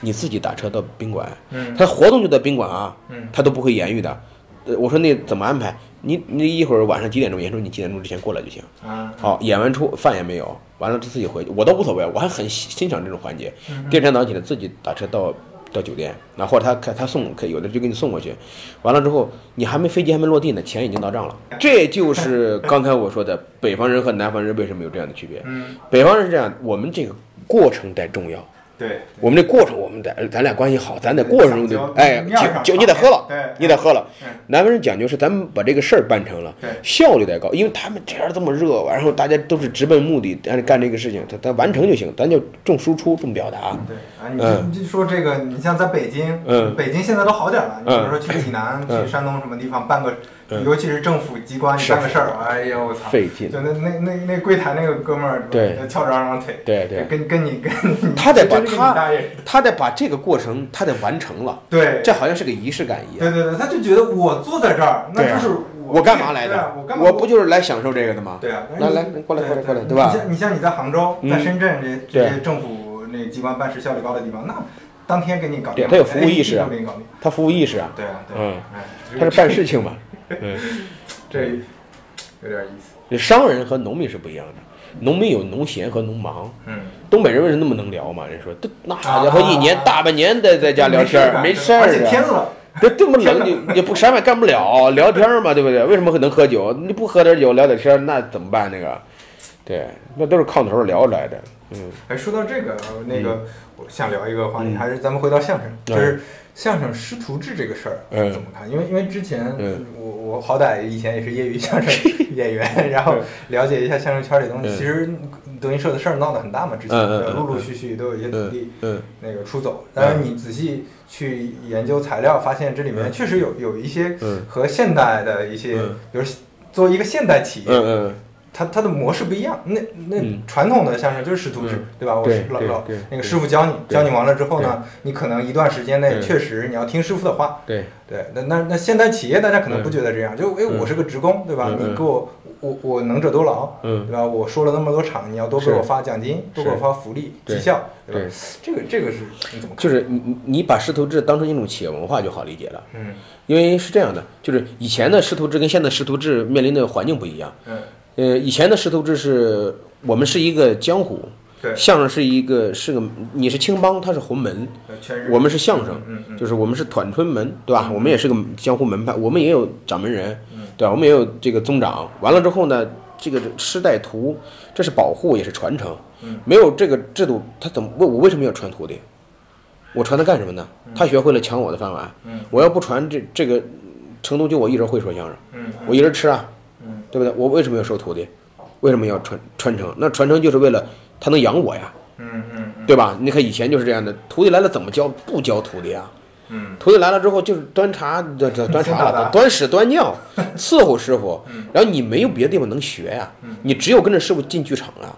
你自己打车到宾馆，嗯他活动就在宾馆啊，嗯他都不会言语的。呃，我说那怎么安排？你你一会儿晚上几点钟演出？你几点钟之前过来就行。啊，好，演完出饭也没有，完了就自己回去，我都无所谓，我还很欣欣赏这种环节。嗯第二天早上起来自己打车到到酒店，那或者他开他送，可有的就给你送过去，完了之后你还没飞机还没落地呢，钱已经到账了。这就是刚才我说的北方人和南方人为什么有这样的区别。嗯，北方人是这样，我们这个过程得重要。对，我们这过程，我们得咱俩关系好，咱得过程中得讲究哎，酒酒你得喝了，对你得喝了嗯。南方人讲究是咱们把这个事儿办成了，效率得高，因为他们天儿这么热，然后大家都是直奔目的，干干这个事情，他他完成就行，咱就重输出，重表达。对啊，你嗯就你说这个，你像在北京，嗯北京现在都好点了。你比如说去济南、嗯去山东什么地方办个，嗯尤其是政府机关，你是办个事儿，哎呦我操，费劲就那那那那柜台那个哥们儿，对翘着二郎腿，对对跟跟你跟你，他得把他他得把这个过程，他得完成了，对，这好像是个仪式感一样。对对对，他就觉得我坐在这儿，那就是我干嘛来的？我干嘛？我不就是来享受这个的吗？对啊，来来过来过来过来对对吧你像你像你在杭州，嗯在深圳这这些政府那机关办事效率高的地方，那当天给你搞定，对他有服务意识啊。他服务意识啊，对啊，对啊，嗯哎，他是办事情嘛。嗯，[laughs] 这有点意思。这商人和农民是不一样的，农民有农闲和农忙。嗯，东北人为什么那么能聊嘛？人说，这那啊家伙一年大半年在在家聊天儿，没事儿而且天啊。冷，[laughs] 这这么冷，你也不啥也干不了，聊天嘛，对不对？为什么能喝酒？你不喝点酒聊点天，那怎么办？那个，对，那都是炕头聊来的。嗯哎，说到这个，呃那个我想聊一个话题，嗯还是咱们回到相声，嗯就是相声师徒制这个事儿嗯。怎么看？因为因为之前嗯。我我好歹以前也是业余相声 [laughs] 演员，然后了解一下相声圈里的东西。嗯。其实德云社的事儿闹得很大嘛，之前陆陆续续都有一些徒弟嗯。那个出走，但是你仔细去研究材料，发现这里面嗯。确实有有一些嗯。和现代的一些嗯，比如作为一个现代企业，它它的模式不一样。那那嗯传统的相声就是师徒制嗯，对吧？我对是老老那个师傅教你，教你完了之后呢，你可能一段时间内嗯确实你要听师傅的话。对，对，那那那现在企业大家可能不觉得这样，就哎嗯我是个职工，对吧？你给我我我能者多劳，嗯对吧？我说了那么多场，你要多给我发奖金，多给我发福利、绩效，对吧？这个这个是你怎么看？就是你你你把师徒制当成一种企业文化就好理解了，嗯因为是这样的，就是以前的师徒制跟现在师徒制面临的环境不一样。嗯，呃，以前的师徒制是我们是一个江湖，对，相声是一个是个你是青帮，他是红门，我们是相声，嗯嗯就是我们是团春门，对吧？我们也是个江湖门派，我们也有掌门人，嗯对吧？我们也有这个宗长。完了之后呢，这个师带徒，这是保护也是传承。嗯没有这个制度，他怎么我我为什么要传徒弟？我传他干什么呢？他学会了抢我的饭碗，嗯我要不传这这个，成都就我一人会说相声，嗯我一人吃啊，嗯对不对？我为什么要收徒弟？为什么要传传承？那传承就是为了他能养我呀，嗯嗯嗯对吧？你看以前就是这样的，徒弟来了怎么教？不教徒弟啊，嗯徒弟来了之后就是端茶，端端端茶 [laughs] 端屎端尿，[laughs] 伺候师傅。然后你没有别的地方能学呀，你只有跟着师傅进剧场啊。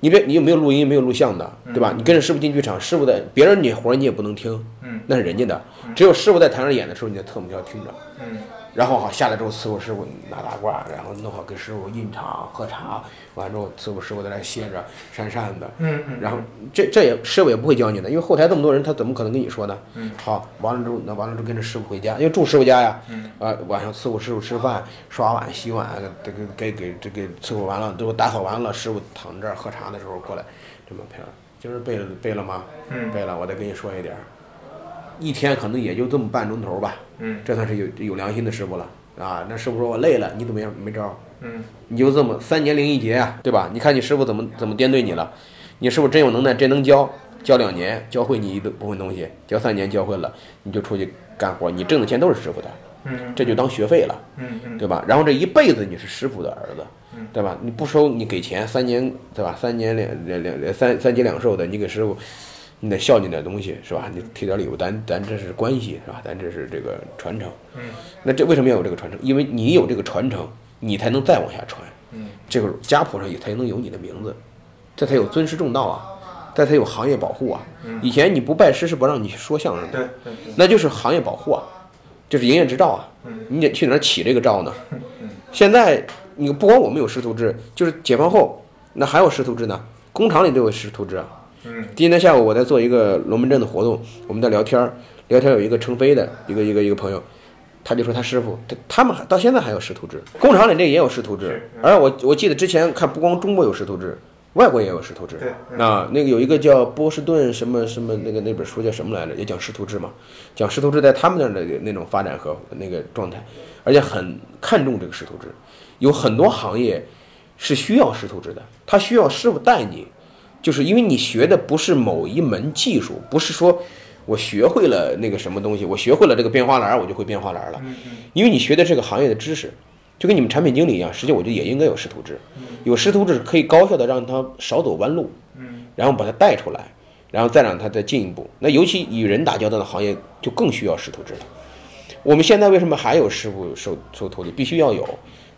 你别你又没有录音，没有录像的，对吧？你跟着师傅进剧场，师傅的别人你活你也不能听，嗯那是人家的。只有师傅在台上演的时候，你的特么要听着。嗯然后好下来之后伺候师傅拿大褂，然后弄好给师傅印茶喝茶，完之后伺候师傅在那歇着扇扇子，嗯嗯，然后这这也师傅也不会教你的，因为后台这么多人，他怎么可能跟你说呢？嗯，好，完了之后，那完了之后跟着师傅回家，因为住师傅家呀。嗯，啊，晚上伺候师傅吃饭、刷碗、洗碗，这个给给这个伺候完了，最后打扫完了，师傅躺这儿喝茶的时候过来，这么片儿，今儿背了背了吗？嗯背了，我再跟你说一点儿，一天可能也就这么半钟头吧，嗯这算是有有良心的师傅了啊。那师傅说我累了，你怎么样？没招儿。嗯你就这么三年零一节啊，对吧？你看你师傅怎么怎么颠对你了，你师傅真有能耐，真能教，教两年教会你一部分东西，教三年教会了，你就出去干活，你挣的钱都是师傅的，嗯这就当学费了，嗯嗯对吧？然后这一辈子你是师傅的儿子嗯，对吧？你不收你给钱，三年对吧？三年两两两两三三节两寿的，你给师傅，你得孝敬点东西是吧？你提点礼物，咱咱这是关系是吧？咱这是这个传承，嗯那这为什么要有这个传承？因为你有这个传承，你才能再往下传。嗯这个家谱上也才能有你的名字，这才有尊师重道啊，这才有行业保护啊。以前你不拜师是不让你说相声的，对那就是行业保护啊。就是营业执照啊，你得去哪儿起这个照呢？[laughs] 现在你不光我们有师徒制，就是解放后那还有师徒制呢，工厂里都有师徒制啊。嗯，今天下午我在做一个龙门阵的活动，我们在聊天儿，聊天有一个成飞的一个一个一个朋友，他就说他师傅，他他们还到现在还有师徒制，工厂里这也有师徒制是，而我我记得之前看不光中国有师徒制，外国也有师徒制。啊，那个有一个叫波士顿什么什么那个那本书叫什么来着？也讲师徒制嘛，讲师徒制在他们那儿的那种发展和那个状态，而且很看重这个师徒制，有很多行业是需要师徒制的，他需要师傅带你，就是因为你学的不是某一门技术，不是说我学会了那个什么东西，我学会了这个编花篮儿，我就会编花篮儿了，因为你学的这个行业的知识，就跟你们产品经理一样，实际我觉得也应该有师徒制，有师徒制可以高效的让他少走弯路，然后把他带出来，然后再让他再进一步。那尤其与人打交道的行业就更需要师徒制了。我们现在为什么还有师傅收收徒弟？必须要有。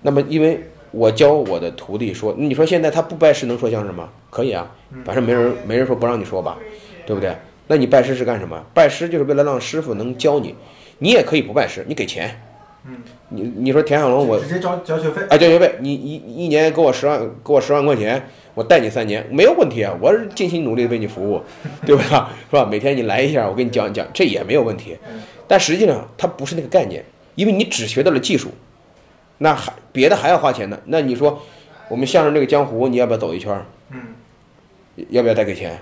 那么因为我教我的徒弟说，你说现在他不拜师能说相声吗？可以啊，反正没人没人说不让你说吧，对不对？那你拜师是干什么？拜师就是为了让师傅能教你，你也可以不拜师，你给钱。嗯，你你说田小龙我直接交交学费。啊，交学费，你一一年给我十万，给我十万块钱，我带你三年，没有问题啊，我是尽心努力的为你服务，[laughs] 对吧？是吧？每天你来一下，我给你讲一讲，这也没有问题。但实际上它不是那个概念，因为你只学到了技术，那还别的还要花钱呢。那你说我们相声这个江湖，你要不要走一圈儿？嗯，要不要再给钱？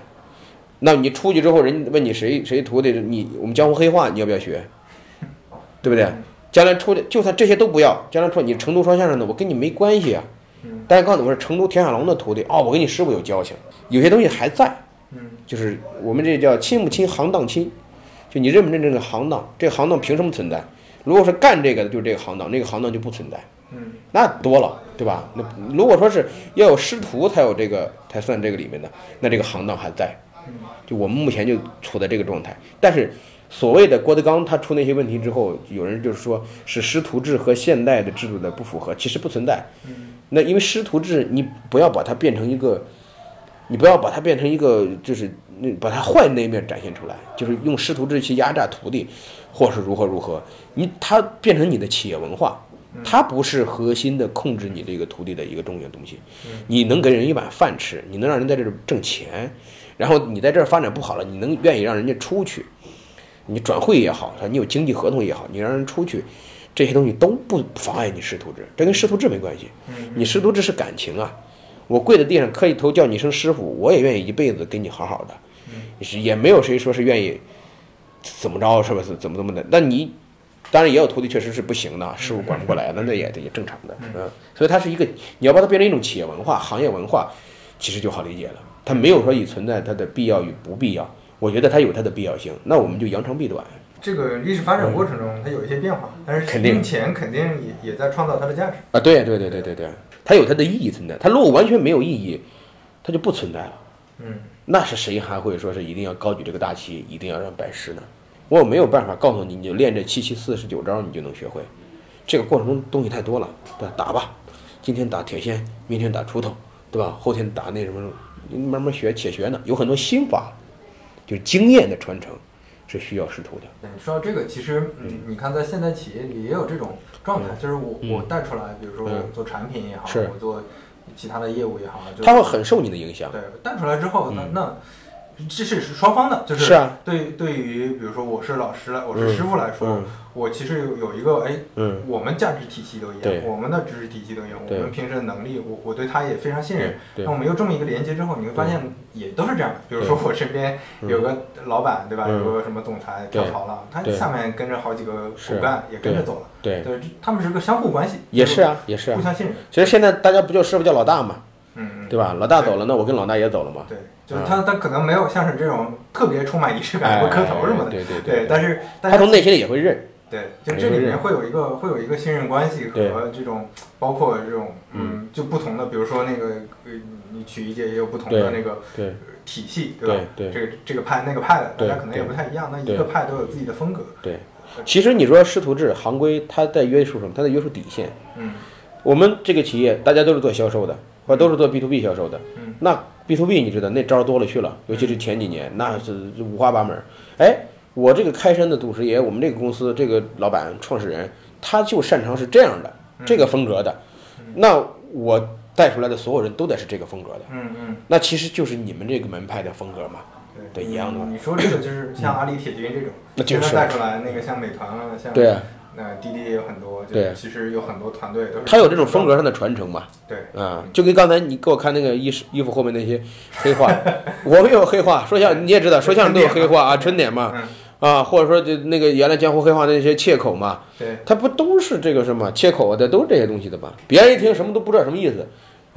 那你出去之后，人家问你谁谁徒弟，你我们江湖黑话，你要不要学？对不对？将来出的就算这些都不要，将来出你成都说相声的，我跟你没关系啊。但是告诉我是成都田小龙的徒弟，哦，我跟你师傅有交情，有些东西还在。嗯，就是我们这叫亲不亲，行当亲，就你认不认这个行当，这个行当凭什么存在？如果是干这个的，就是这个行当，那个行当就不存在。嗯，那多了，对吧？那如果说是要有师徒才有这个，才算这个里面的，那这个行当还在。就我们目前就处在这个状态。但是所谓的郭德纲他出那些问题之后，有人就是说是师徒制和现代的制度的不符合，其实不存在。那因为师徒制，你不要把它变成一个，你不要把它变成一个，就是那把它坏那一面展现出来，就是用师徒制去压榨徒弟，或是如何如何，你它变成你的企业文化。它不是核心的控制你这个徒弟的一个重要东西，你能给人一碗饭吃，你能让人在这儿挣钱，然后你在这儿发展不好了，你能愿意让人家出去，你转会也好，你有经济合同也好，你让人出去，这些东西都不妨碍你师徒制，这跟师徒制没关系。你师徒制是感情啊，我跪在地上磕一头叫你一声师傅，我也愿意一辈子跟你好好的，是也没有谁说是愿意怎么着是不？是怎么怎么的？那你当然也有徒弟确实是不行的，师傅管不过来，的那也也正常的，嗯，所以它是一个你要把它变成一种企业文化、行业文化，其实就好理解了。它没有说以存在它的必要与不必要，我觉得它有它的必要性，那我们就扬长避短。这个历史发展过程中，它有一些变化，但是肯定金钱肯定也也在创造它的价值。啊，对对对对对对，它有它的意义存在。它如果完全没有意义，它就不存在了。嗯，那是谁还会说是一定要高举这个大旗，一定要让拜师呢？我没有办法告诉你，你就练这七七四十九招，你就能学会。这个过程中东西太多了，对吧？打吧，今天打铁锨，明天打锄头，对吧？后天打那什么，你慢慢学，且学呢。有很多心法，就是经验的传承，是需要师徒的。对你说到这个，其实嗯，你看在现代企业里也有这种状态，就是我我带出来，比如说我做产品也好，嗯我做其他的业务也好，就它会很受你的影响。对带出来之后，那那这是双方的，就是对对于比如说我是老师来，我是嗯师傅来说嗯，我其实有有一个哎，嗯我们价值体系都一样，我们的知识体系都一样，我们平时的能力，我我对他也非常信任。那我们有这么一个连接之后，你会发现也都是这样的。比如说我身边有个老板，对吧？嗯有个什么总裁跳槽了，他下面跟着好几个骨干也跟着走了。对对，他们是个相互关系。也是啊，也是啊互。相信任。其实现在大家不叫师傅叫老大嘛，对吧？老大走了，那我跟老大也走了嘛。对，就是他他可能没有像是这种特别充满仪式感，哎会磕头什么的。对对对，但是但是他从内心里也会认。对，就这里面会有一个会有一个信任关系和这种包括这种嗯就不同的，比如说那个呃你曲艺界也有不同的那个体系，对吧？对对这个这个派那个派的，大家可能也不太一样，那一个派都有自己的风格。对，其实你说师徒制、行规，它在约束什么？它在约束底线。嗯我们这个企业大家都是做销售的，或者都是做 B to B 销售的。嗯那 B to B 你知道那招儿多了去了，尤其是前几年，那是五花八门儿。哎，我这个开山的祖师爷，我们这个公司这个老板创始人，他就擅长是这样的这个风格的，那我带出来的所有人都得是这个风格的，嗯嗯，那其实就是你们这个门派的风格嘛。对一样的你说这个就是像阿里铁军这种，那就是带出来那个像美团啊，像对啊，那滴滴也有很多，就对其实有很多团队都是他有这种风格上的传承嘛。对，啊，就跟刚才你给我看那个衣衣服后面那些黑话，[laughs] 我们有黑话，说相声你也知道，说相声都有黑话啊，春点嘛，啊，或者说就那个原来江湖黑话的那些切口嘛，对，他不都是这个什么切口的，都是这些东西的吧？别人一听什么都不知道什么意思，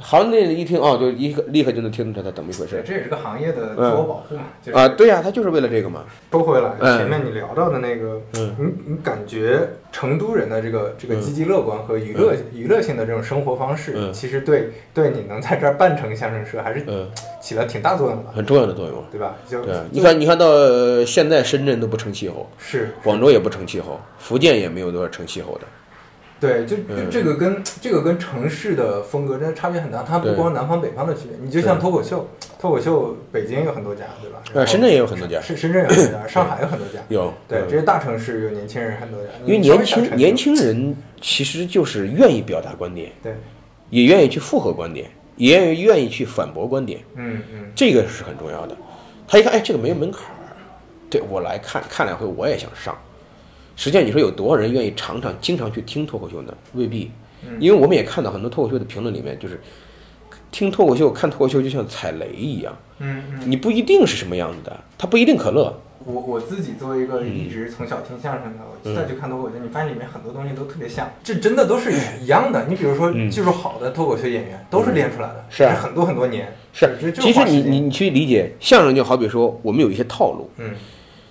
行内一听哦，就一个立刻就能听出来它怎么一回事这也是个行业的自我保护嘛，就是啊。对呀、他就是为了这个嘛。说回来，嗯前面你聊到的那个，嗯你你感觉成都人的这个这个积极乐观和娱乐娱乐性的这种生活方式，嗯其实对对你能在这儿办成相声社还是嗯，起了挺大作用的，很重要的作用。对吧？就对啊，你看，你看到呃现在深圳都不成气候，是广州也不成气候，福建也没有多少成气候的。对，就就嗯。这个跟这个跟城市的风格真的差别很大，它不光南方北方的区别，你就像脱口秀，脱口秀北京有很多家，对吧？然呃，深圳也有很多家，是深圳有很多家，上海有很多家，有。对，嗯。这些大城市有年轻人很多家，因为年轻年轻人其实就是愿意表达观点，对，也愿意去复合观点，也愿意愿意去反驳观点，嗯嗯，这个是很重要的。他一看，哎，这个没有门槛儿，对我来看看两回我也想上。实际上，你说有多少人愿意常常经常去听脱口秀呢？未必，因为我们也看到很多脱口秀的评论里面，就是听脱口秀、看脱口秀就像踩雷一样，嗯嗯，你不一定是什么样子的，他不一定可乐。我我自己作为一个一直从小听相声的，嗯。我再去看脱口秀，你发现里面很多东西都特别像，这真的都是一样的。你比如说嗯。技术好的脱口秀演员都是练出来的，是啊。很多很多年，是其实你你你去理解相声，就好比说我们有一些套路，嗯。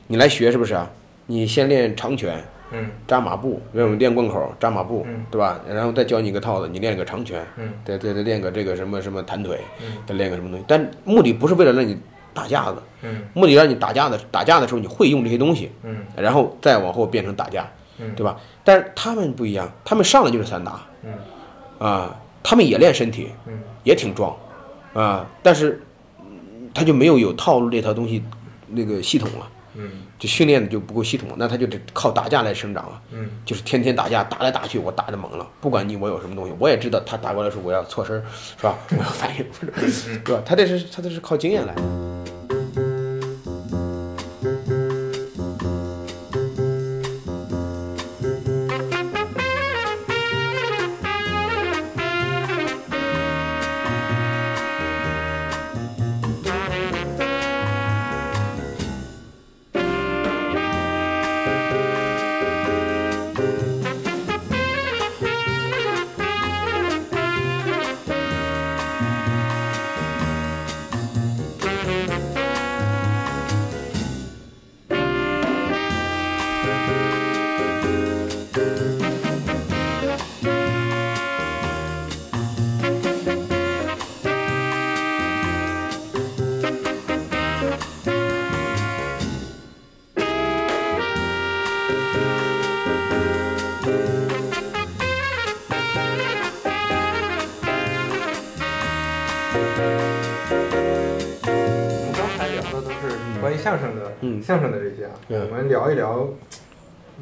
你来学是不是啊？你先练长拳，嗯。扎马步，让我们练贯口扎马步，嗯。对吧？然后再教你一个套子，你练个长拳，嗯。再再再练个这个什么什么弹腿，嗯。再练个什么东西。但目的不是为了让你打架子，嗯。目的让你打架的打架的时候你会用这些东西，嗯。然后再往后变成打架，嗯。对吧？但是他们不一样，他们上来就是散打嗯。啊，他们也练身体，嗯。也挺壮啊，但是嗯他就没有有套路这套东西那个系统了。嗯就训练的就不够系统，那他就得靠打架来生长啊，嗯就是天天打架，打来打去，我打的猛了，不管你我有什么东西，我也知道他打过来的时候我要错身，是吧？我要反应，是吧？他这是他这是靠经验来的。嗯。相声的这些啊，嗯。我们聊一聊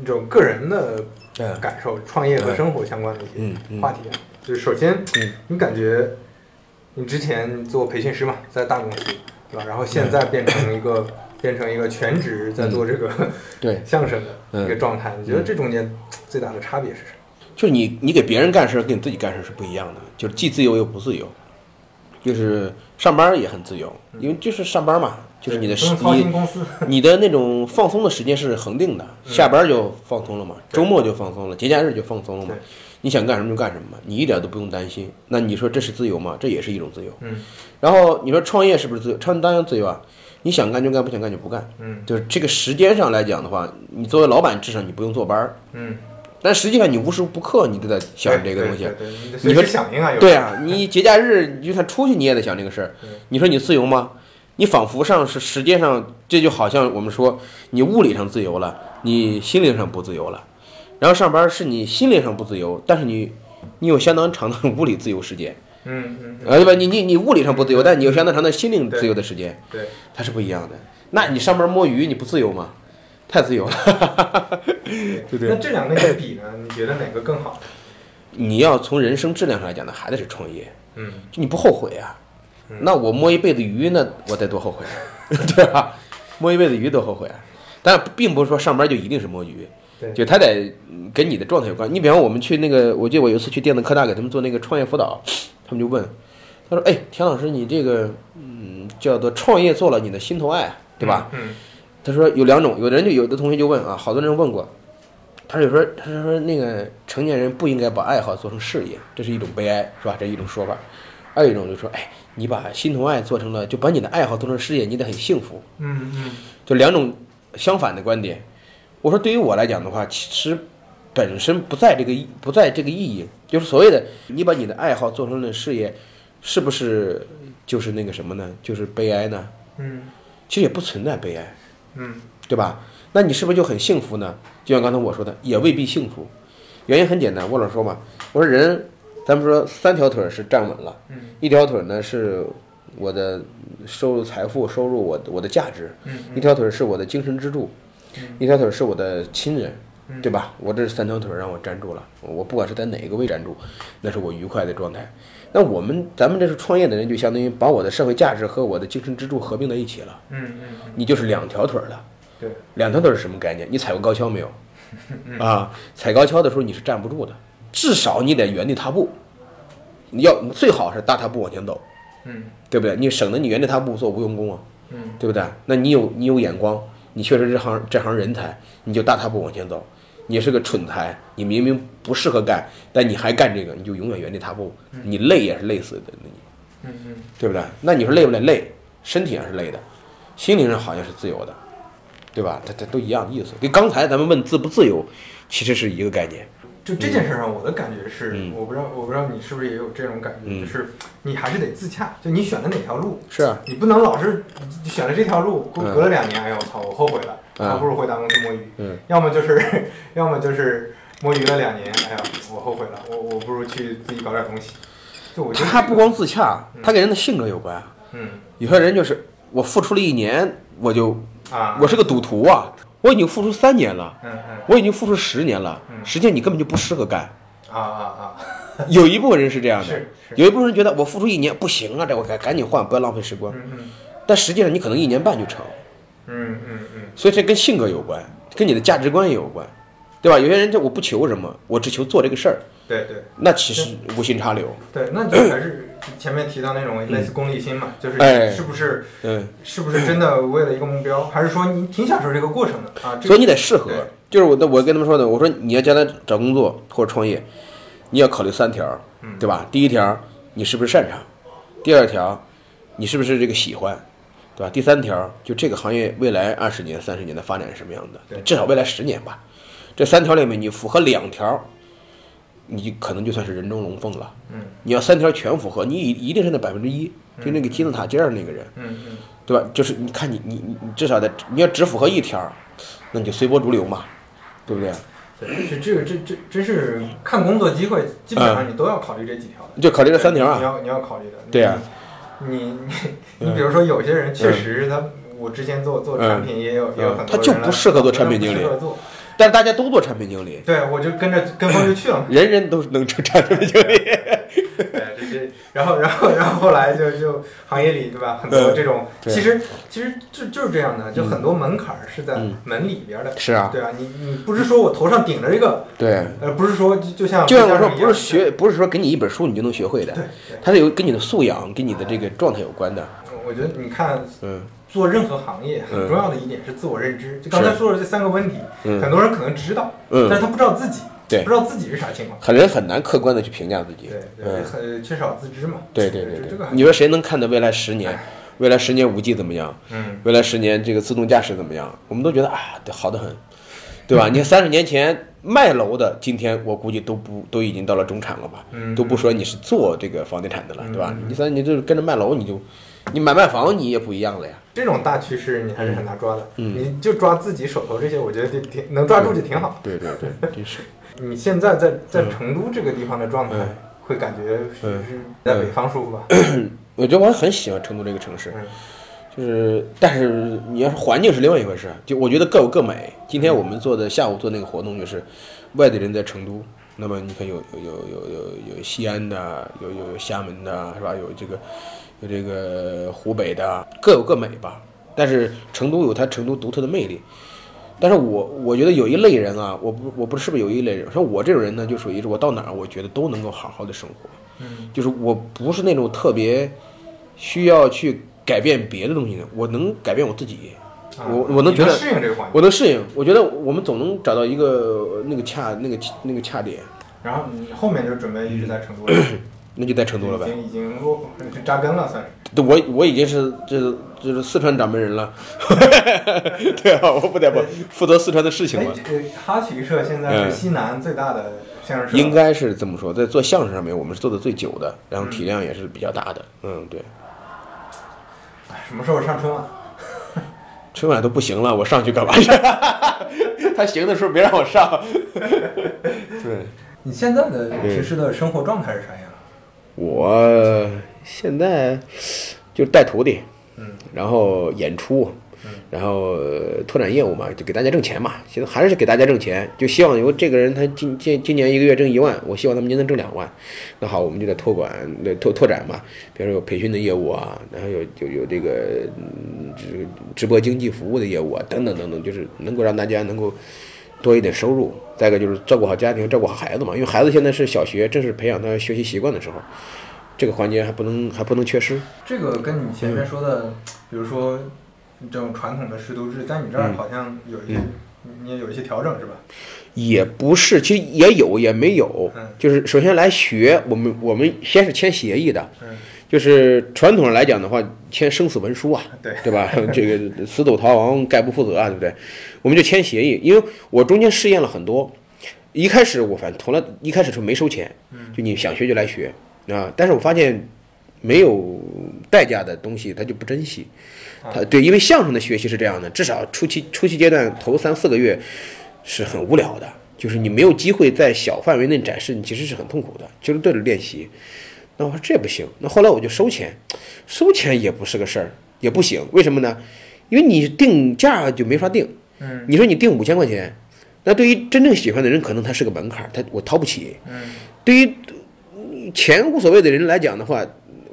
一种个人的嗯。感受，创业和生活相关的一嗯些嗯话题啊。就是首先，嗯。你感觉你之前做培训师嘛，在大公司，对吧？然后现在变成一个变成一个全职在做这个对，相声的一个嗯状态，你觉得这中间最大的差别是什么？就是你你给别人干事儿跟你自己干事儿是不一样的，就是既自由又不自由。就是上班儿也很自由，因为就是上班嘛，就是你的时你，[laughs] 你的那种放松的时间是恒定的，下班就放松了嘛，周末就放松了，节假日就放松了嘛。你想干什么就干什么嘛，你一点都不用担心。那你说这是自由吗？这也是一种自由。嗯然后你说创业是不是自由？创业当然自由啊，你想干就干，不想干就不干。嗯就是这个时间上来讲的话，你作为老板，至少你不用坐班儿，嗯，但实际上你无时不刻你都在想这个东西对。对对你说应啊，对啊，你节假日你就算出去你也得想这个事儿。你说你自由吗？你仿佛上是时间上，这就好像我们说你物理上自由了，你心灵上不自由了。然后上班是你心灵上不自由，但是你你有相当长的 [laughs] 物理自由时间，嗯嗯嗯，啊对吧？你你你物理上不自由，但你有相当长的心灵自由的时间，对，它是不一样的。那你上班摸鱼你不自由吗？太自由了，对对那这两个你比呢？你觉得哪个更好？你要从人生质量上来讲呢，还得是创业，嗯就你不后悔啊？那我摸一辈子鱼，那我得多后悔，[laughs] 对吧？摸一辈子鱼多后悔啊！但并不是说上班就一定是摸鱼，就他得嗯跟你的状态有关。你比方我们去那个，我记得我有一次去电子科大给他们做那个创业辅导，他们就问，他说：“哎，田老师，你这个嗯叫做创业做了你的心头爱，对吧？”嗯他说有两种，有的人就有的同学就问啊，好多人问过，他说有时候他说那个成年人不应该把爱好做成事业，这是一种悲哀，是吧？这一种说法。还有一种就是说，哎，你把心同爱做成了，就把你的爱好做成事业，你得很幸福。嗯嗯就两种相反的观点。我说对于我来讲的话，其实本身不在这个意不在这个意义，就是所谓的你把你的爱好做成了事业，是不是就是那个什么呢？就是悲哀呢？嗯其实也不存在悲哀。嗯对吧？那你是不是就很幸福呢？就像刚才我说的，也未必幸福。原因很简单，我老说嘛，我说人，咱们说三条腿儿是站稳了，嗯一条腿儿呢是我的收入、财富、收入我我的价值，嗯一条腿儿是我的精神支柱，一条腿儿是我的亲人，嗯对吧？我这三条腿儿让我站住了，我不管是在哪个位站住，那是我愉快的状态。那我们咱们这是创业的人，就相当于把我的社会价值和我的精神支柱合并在一起了，嗯嗯嗯，你就是两条腿儿了。对，两条腿是什么概念？你踩过高跷没有？[laughs] 啊，踩高跷的时候你是站不住的，至少你得原地踏步。你要最好是大踏步往前走，嗯对不对？你省得你原地踏步做无用功啊，嗯对不对？那你有你有眼光，你确实这行这行人才，你就大踏步往前走。你是个蠢材，你明明不适合干，但你还干这个，你就永远原地踏步，你累也是累死的，那你嗯嗯对不对？那你说累不累？累，身体上是累的，心灵上好像是自由的，对吧？它它都一样的意思。跟刚才咱们问自不自由，其实是一个概念。就这件事上，我的感觉是，嗯。我不知道，我不知道你是不是也有这种感觉，嗯。就是你还是得自洽，就你选的哪条路，是啊，你不能老是选了这条路，隔了两年，哎呦我操，我后悔了，嗯。还不如回大公司摸鱼。嗯，要么就是，要么就是摸鱼了两年，哎呀，我后悔了，我我不如去自己搞点东西。就我觉得他不光自洽，他跟人的性格有关啊。嗯。有些人就是我付出了一年，我就啊，我是个赌徒啊，我已经付出三年了，嗯嗯我已经付出十年了，嗯实际上你根本就不适合干。啊啊啊，[laughs] 有一部分人是这样的，有一部分人觉得我付出一年不行啊，这我赶赶紧换，不要浪费时光。嗯嗯但实际上你可能一年半就成。嗯嗯嗯所以这跟性格有关，跟你的价值观也有关，对吧？有些人就我不求什么，我只求做这个事儿，对对那其实无心插柳。对，那就还是前面提到那种类似功利心嘛，就是哎是不是嗯，是不是真的为了一个目标，还是说你挺享受这个过程的啊？所以你得适合。就是我的，我跟他们说的，我说你要将来找工作或者创业，你要考虑三条，嗯对吧？第一条，你是不是擅长？第二条，你是不是这个喜欢，对吧？第三条，就这个行业未来二十年、三十年的发展是什么样的对？至少未来十年吧。这三条里面你符合两条，你可能就算是人中龙凤了。嗯你要三条全符合，你一一定是那百分之一，就那个金字塔尖儿那个人，嗯嗯对吧？就是你看你你你你至少得，你要只符合一条，那你就随波逐流嘛，对不对？对，这这个这这真是看工作机会，基本嗯上你都要考虑这几条的。就考虑这三条啊。你要你要考虑的。对啊你你你你比如说有些人确实他，我之前做做产品也有也有很多嗯他就不适合做产品经理但是大家都做产品经理，对，我就跟着跟风就去了嘛。[laughs] 人人都能成产品经理。对，这这，然后然后然后后来就就行业里对吧，很多嗯这种，其实其实就就是这样的，就很多门槛儿是在嗯门里边的。是啊，对啊，你你不是说我头上顶着一个，对，呃，不是说就就像就像我说，不是学，不是说给你一本书你就能学会的对，对，它是有跟你的素养、跟你的这个状态有关的。我觉得你看嗯做任何行业很嗯重要的一点是自我认知。就刚才说的这三个问题，嗯很多人可能知道，但嗯，是他不知道自己，对不知道自己是啥情况。很人很难客观的去评价自己。对对，嗯，很缺少自知嘛。对对对对。你说谁能看到未来十年？未来十年五 G 怎么样？嗯未来十年这个自动驾驶怎么样？我们都觉得啊，对好的很，对吧？你看三十年前卖楼的，今天我估计都不都已经到了中产了吧？嗯，都不说你是做这个房地产的了，对吧嗯？你三你就是跟着卖楼，你就你买卖房你也不一样了呀。这种大趋势你还是很难抓的。嗯你就抓自己手头这些，我觉得就挺能抓住就挺好。对对对，真是。[laughs] 你现在在在嗯成都这个地方的状态嗯，会感觉是嗯是在北方舒服吧？[clears throat] 我觉得我很喜欢成都这个城市，嗯就是，但是你要是环境是另外一回事，就我觉得各有各美。今天我们做的下午做那个活动，就是外地人在成都，那么你看有有有有有有西安的，有有有厦门的，是吧？有这个有这个湖北的，各有各美吧。但是成都有它成都独特的魅力。但是我我觉得有一类人啊，我不我不是不是有一类人，像我这种人呢，就属于是我到哪儿，我觉得都能够好好的生活。嗯，就是我不是那种特别需要去改变别的东西的，我能改变我自己，啊我我能觉得适应这个环境，我能适应。我觉得我们总能找到一个那个恰那个那个恰点，然后你后面就准备一直在成都了，[coughs] 那就在成都了呗。已经已经扎根了，算是。对我我已经是这是这是四川掌门人了，[laughs] 对啊，我不得不负责四川的事情哎嘛。，呃哈曲社现在嗯是西南最大的相声社，应该是这么说，在做相声上面，我们是做的最久的，然后体量也是比较大的。嗯，对，哎什么时候上春晚？[laughs] 春晚都不行了，我上去干嘛去？[laughs] 他行的时候别让我上。对，你现在的平时的生活状态是啥样？我现在就带徒弟，嗯，然后演出，然后呃拓展业务嘛，就给大家挣钱嘛。现在还是给大家挣钱，就希望有这个人他今今今年一个月挣一万，我希望他明年能挣两万。那好，我们就在托管、那拓拓展嘛，比如说有培训的业务啊，然后有有有这个嗯直直播经济服务的业务啊，等等等等，就是能够让大家能够多一点收入。再一个就是照顾好家庭，照顾好孩子嘛，因为孩子现在是小学，正是培养他学习习惯的时候，这个环节还不能还不能缺失。这个跟你前嗯面说的，比如说这种传统的师徒制，在你这儿嗯好像有一些，你也有一些调整是吧？也不是，其实也有也没有嗯，就是首先来学，我们我们先是签协议的，嗯，就是传统上来讲的话，签生死文书啊，对对吧？[laughs] 这个死走逃亡，概不负责啊，对不对？我们就签协议，因为我中间试验了很多，一开始我反正从来一开始是没收钱，就你想学就来学啊，但是我发现没有代价的东西他就不珍惜，他对，因为相声的学习是这样的，至少初期初期阶段头三四个月是很无聊的，就是你没有机会在小范围内展示，你其实是很痛苦的，就是对着练习。那我说这不行，那后来我就收钱，收钱也不是个事儿，也不行，为什么呢？因为你定价就没法定。嗯你说你定五千块钱，那对于真正喜欢的人，可能他是个门槛，他我掏不起。嗯对于呃钱无所谓的人来讲的话，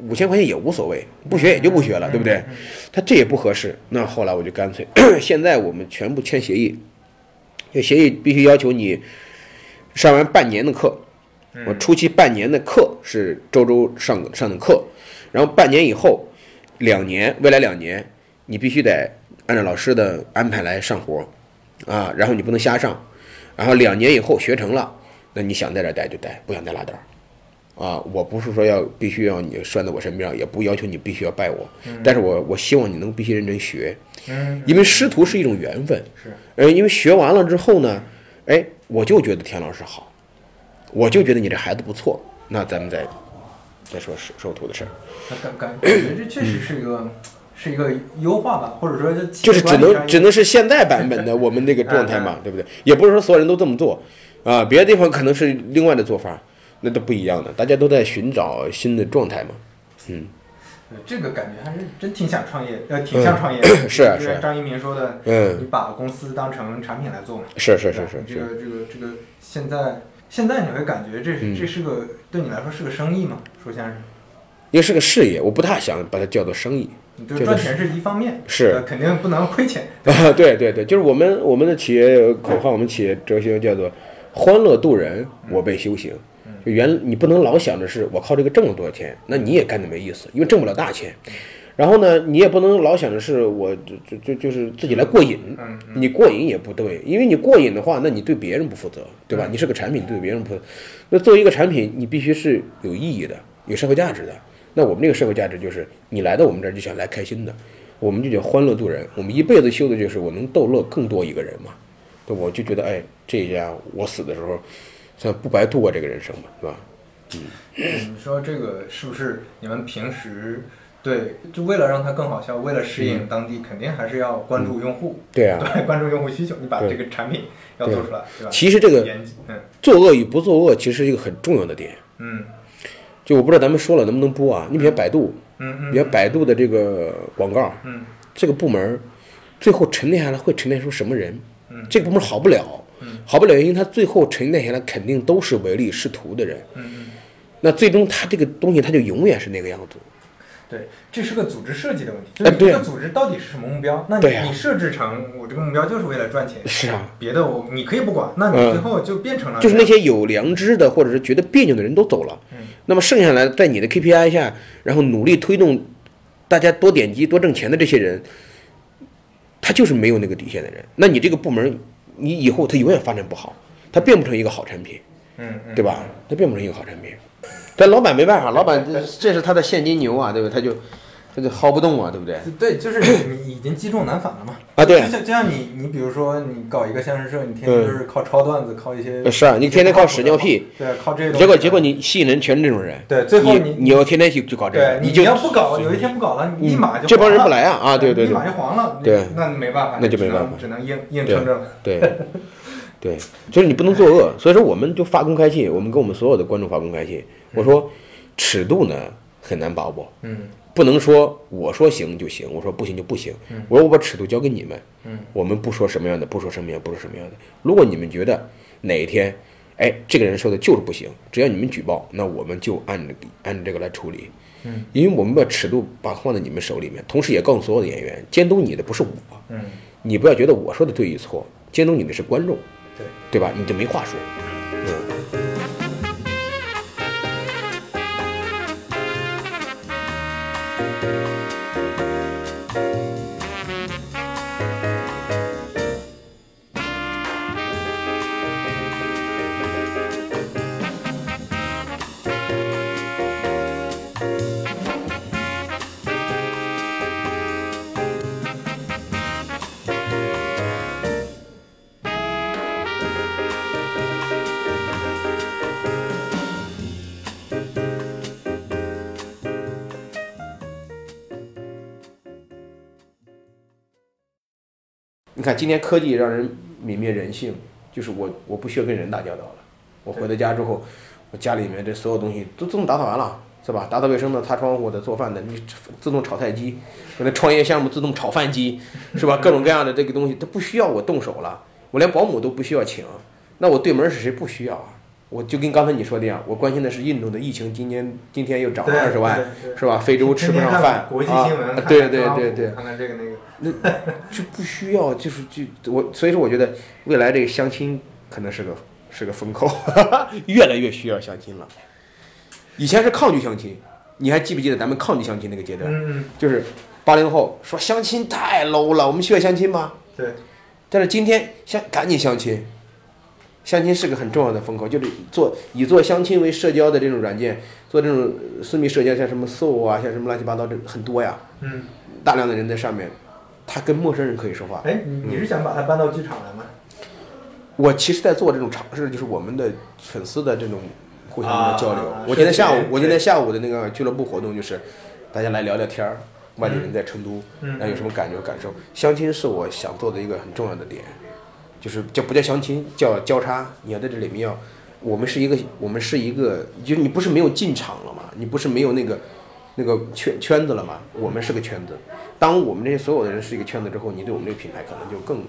五千块钱也无所谓，不学也就不学了，对不对？他这也不合适。那后来我就干脆，[clears throat] 现在我们全部签协议，这协议必须要求你上完半年的课，我初期半年的课是周周上上的课，然后半年以后，两年未来两年你必须得按照老师的安排来上活，啊，然后你不能瞎上，然后两年以后学成了，那你想在这儿待就待，不想待拉倒。啊，我不是说要必须要你拴在我身边，也不要求你必须要拜我，但是我我希望你能必须认真学，嗯，因为师徒是一种缘分。是，呃，因为学完了之后呢，哎，我就觉得田老师好，我就觉得你这孩子不错，那咱们再再说收收徒的事儿，感感感觉这确实是一个是一个优化吧，或者说就是只能只能能是现在版本的我们那个状态嘛，[laughs] 对不对？也不是说所有人都这么做啊，别的地方可能是另外的做法，那都不一样的，大家都在寻找新的状态嘛。嗯，这个感觉还是真挺想创业，呃，挺像创业的。是啊是张一鸣说的，嗯你把公司当成产品来做嘛。是是是是是，这个这个这个，现在现在你会感觉这嗯这是个对你来说是个生意吗？说相声，因为是个事业，我不大想把它叫做生意。你就这个赚钱是一方面，是呃肯定不能亏钱。[laughs] 啊，对对对，就是我们我们的企业口号，我们企业哲学叫做“欢乐度人，我辈修行”。就原你不能老想着是我靠这个挣了多少钱，那你也干的没意思，因为挣不了大钱。然后呢，你也不能老想着是我就就就就是自己来过瘾，嗯你过瘾也不对，因为你过瘾的话，那你对别人不负责，对吧？你是个产品，对别人不负责。那作为一个产品，你必须是有意义的，有社会价值的。那我们这个社会价值就是，你来到我们这儿就想来开心的，我们就叫欢乐度人。我们一辈子修的就是我能逗乐更多一个人嘛。对，我就觉得，哎，这一家我死的时候，算不白度过这个人生嘛，是吧？嗯你说这个是不是你们平时对就为了让它更好笑，为了适应当地，肯定还是要关注用户，对啊，[laughs] 对，关注用户需求，你把这个产品要做出来，对吧？其实这个，嗯作恶与不作恶，其实是一个很重要的点。嗯就我不知道咱们说了能不能播啊？你比如百度，嗯嗯，比如百度的这个广告，嗯这个部门最后沉淀下来会沉淀出什么人？嗯这个部门好不了，好不了原因，他最后沉淀下来肯定都是唯利是图的人。嗯嗯，那最终他这个东西他就永远是那个样子。对，这是个组织设计的问题，就是你这个组织到底是什么目标？那你啊你设置成我这个目标就是为了赚钱，是啊，别的我你可以不管，那你嗯最后就变成了就是那些有良知的或者是觉得别扭的人都走了，那么剩下来在你的 KPI 下，然后努力推动大家多点击、多挣钱的这些人，他就是没有那个底线的人。那你这个部门，你以后他永远发展不好，他变不成一个好产品，嗯嗯，对吧？他变不成一个好产品。但老板没办法，老板这这是他的现金牛啊，对不对？他就他就薅不动啊，对不对？对，就是你你已经积重难返了嘛。啊，对就，像就像你你比如说你搞一个相声社，你天天就是靠抄段子，靠一些呃是啊，你天天靠屎尿屁，对，靠这些东西。结果结果你吸引人全是这种人，对，最后你你你要天天去就搞这个对，，你就要不搞，有一天不搞了，你立马就这帮人不来啊啊对对对立马就黄了，对那没办法，那就没办法只能硬硬撑着了。对，[laughs] 对，就是你不能作恶，所以说我们就发公开信，我们跟我们所有的观众发公开信，我说尺度呢很难把握，嗯。不能说我说行就行，我说不行就不行，我说我把尺度交给你们，嗯。我们不说什么样的，不说什么样，不说什么样的。如果你们觉得哪一天，哎，这个人说的就是不行，只要你们举报，那我们就按着按这个来处理。嗯，因为我们把尺度把放在你们手里面，同时也告诉所有的演员，监督你的不是我，嗯，你不要觉得我说的对与错，监督你的是观众，对，对吧？你就没话说。嗯。看，今天科技让人泯灭人性，就是我我不需要跟人打交道了。我回到家之后，我家里面这所有东西都自动打扫完了，是吧？打扫卫生的、擦窗户的、做饭的，你自动炒菜机，我那创业项目自动炒饭机，是吧？各种各样的这个东西，它不需要我动手了，我连保姆都不需要请。那我对门是谁？不需要啊。我就跟刚才你说的一样，我关心的是印度的疫情，今年今天又涨了二十万，是吧？非洲吃不上饭国际啊新闻，对对对对，看看这个那个，就不需要，就是就我，所以说我觉得未来这个相亲可能是个是个风口，[laughs] 越来越需要相亲了。以前是抗拒相亲，你还记不记得咱们抗拒相亲那个阶段？嗯就是八零后说相亲太 low 了，我们需要相亲吗？对，但是今天相赶紧相亲，相亲是个很重要的风口，就是做以做相亲为社交的这种软件，做这种私密社交，像什么 Soul 啊，像什么乱七八糟这很多呀，嗯，大量的人在上面，他跟陌生人可以说话。哎，你你是想把它搬到剧场来吗？我其实在做这种尝试，就是我们的粉丝的这种互相的交流。啊我今天下午我今天下午的那个俱乐部活动就是，大家来聊聊天儿，外地人在成都，嗯然后有什么感觉感受。相亲是我想做的一个很重要的点，就是叫不叫相亲，叫交叉。你要在这里面要，我们是一个，我们是一个，就是你不是没有进场了嘛，你不是没有那个那个圈圈子了嘛，我们是个圈子。当我们这些所有的人是一个圈子之后，你对我们这个品牌可能就更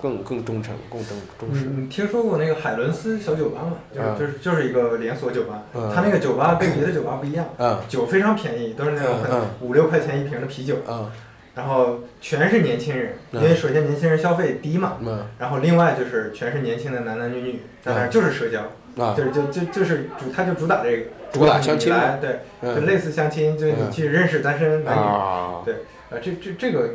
更更忠诚、更忠忠实。你你听说过那个海伦斯小酒吧吗？就是嗯就是就是一个连锁酒吧，嗯它那个酒吧跟别的酒吧不一样，嗯酒非常便宜，都是那种五六块钱一瓶的啤酒，啊然后全是年轻人，因嗯为首先年轻人消费低嘛，嗯然后另外就是全是年轻的男男女女，在那儿就是社交，啊就是就就就是主他就主打这个，主打相亲对，嗯就类似相亲，就是你嗯去认识单身男女，啊对，啊这这这个，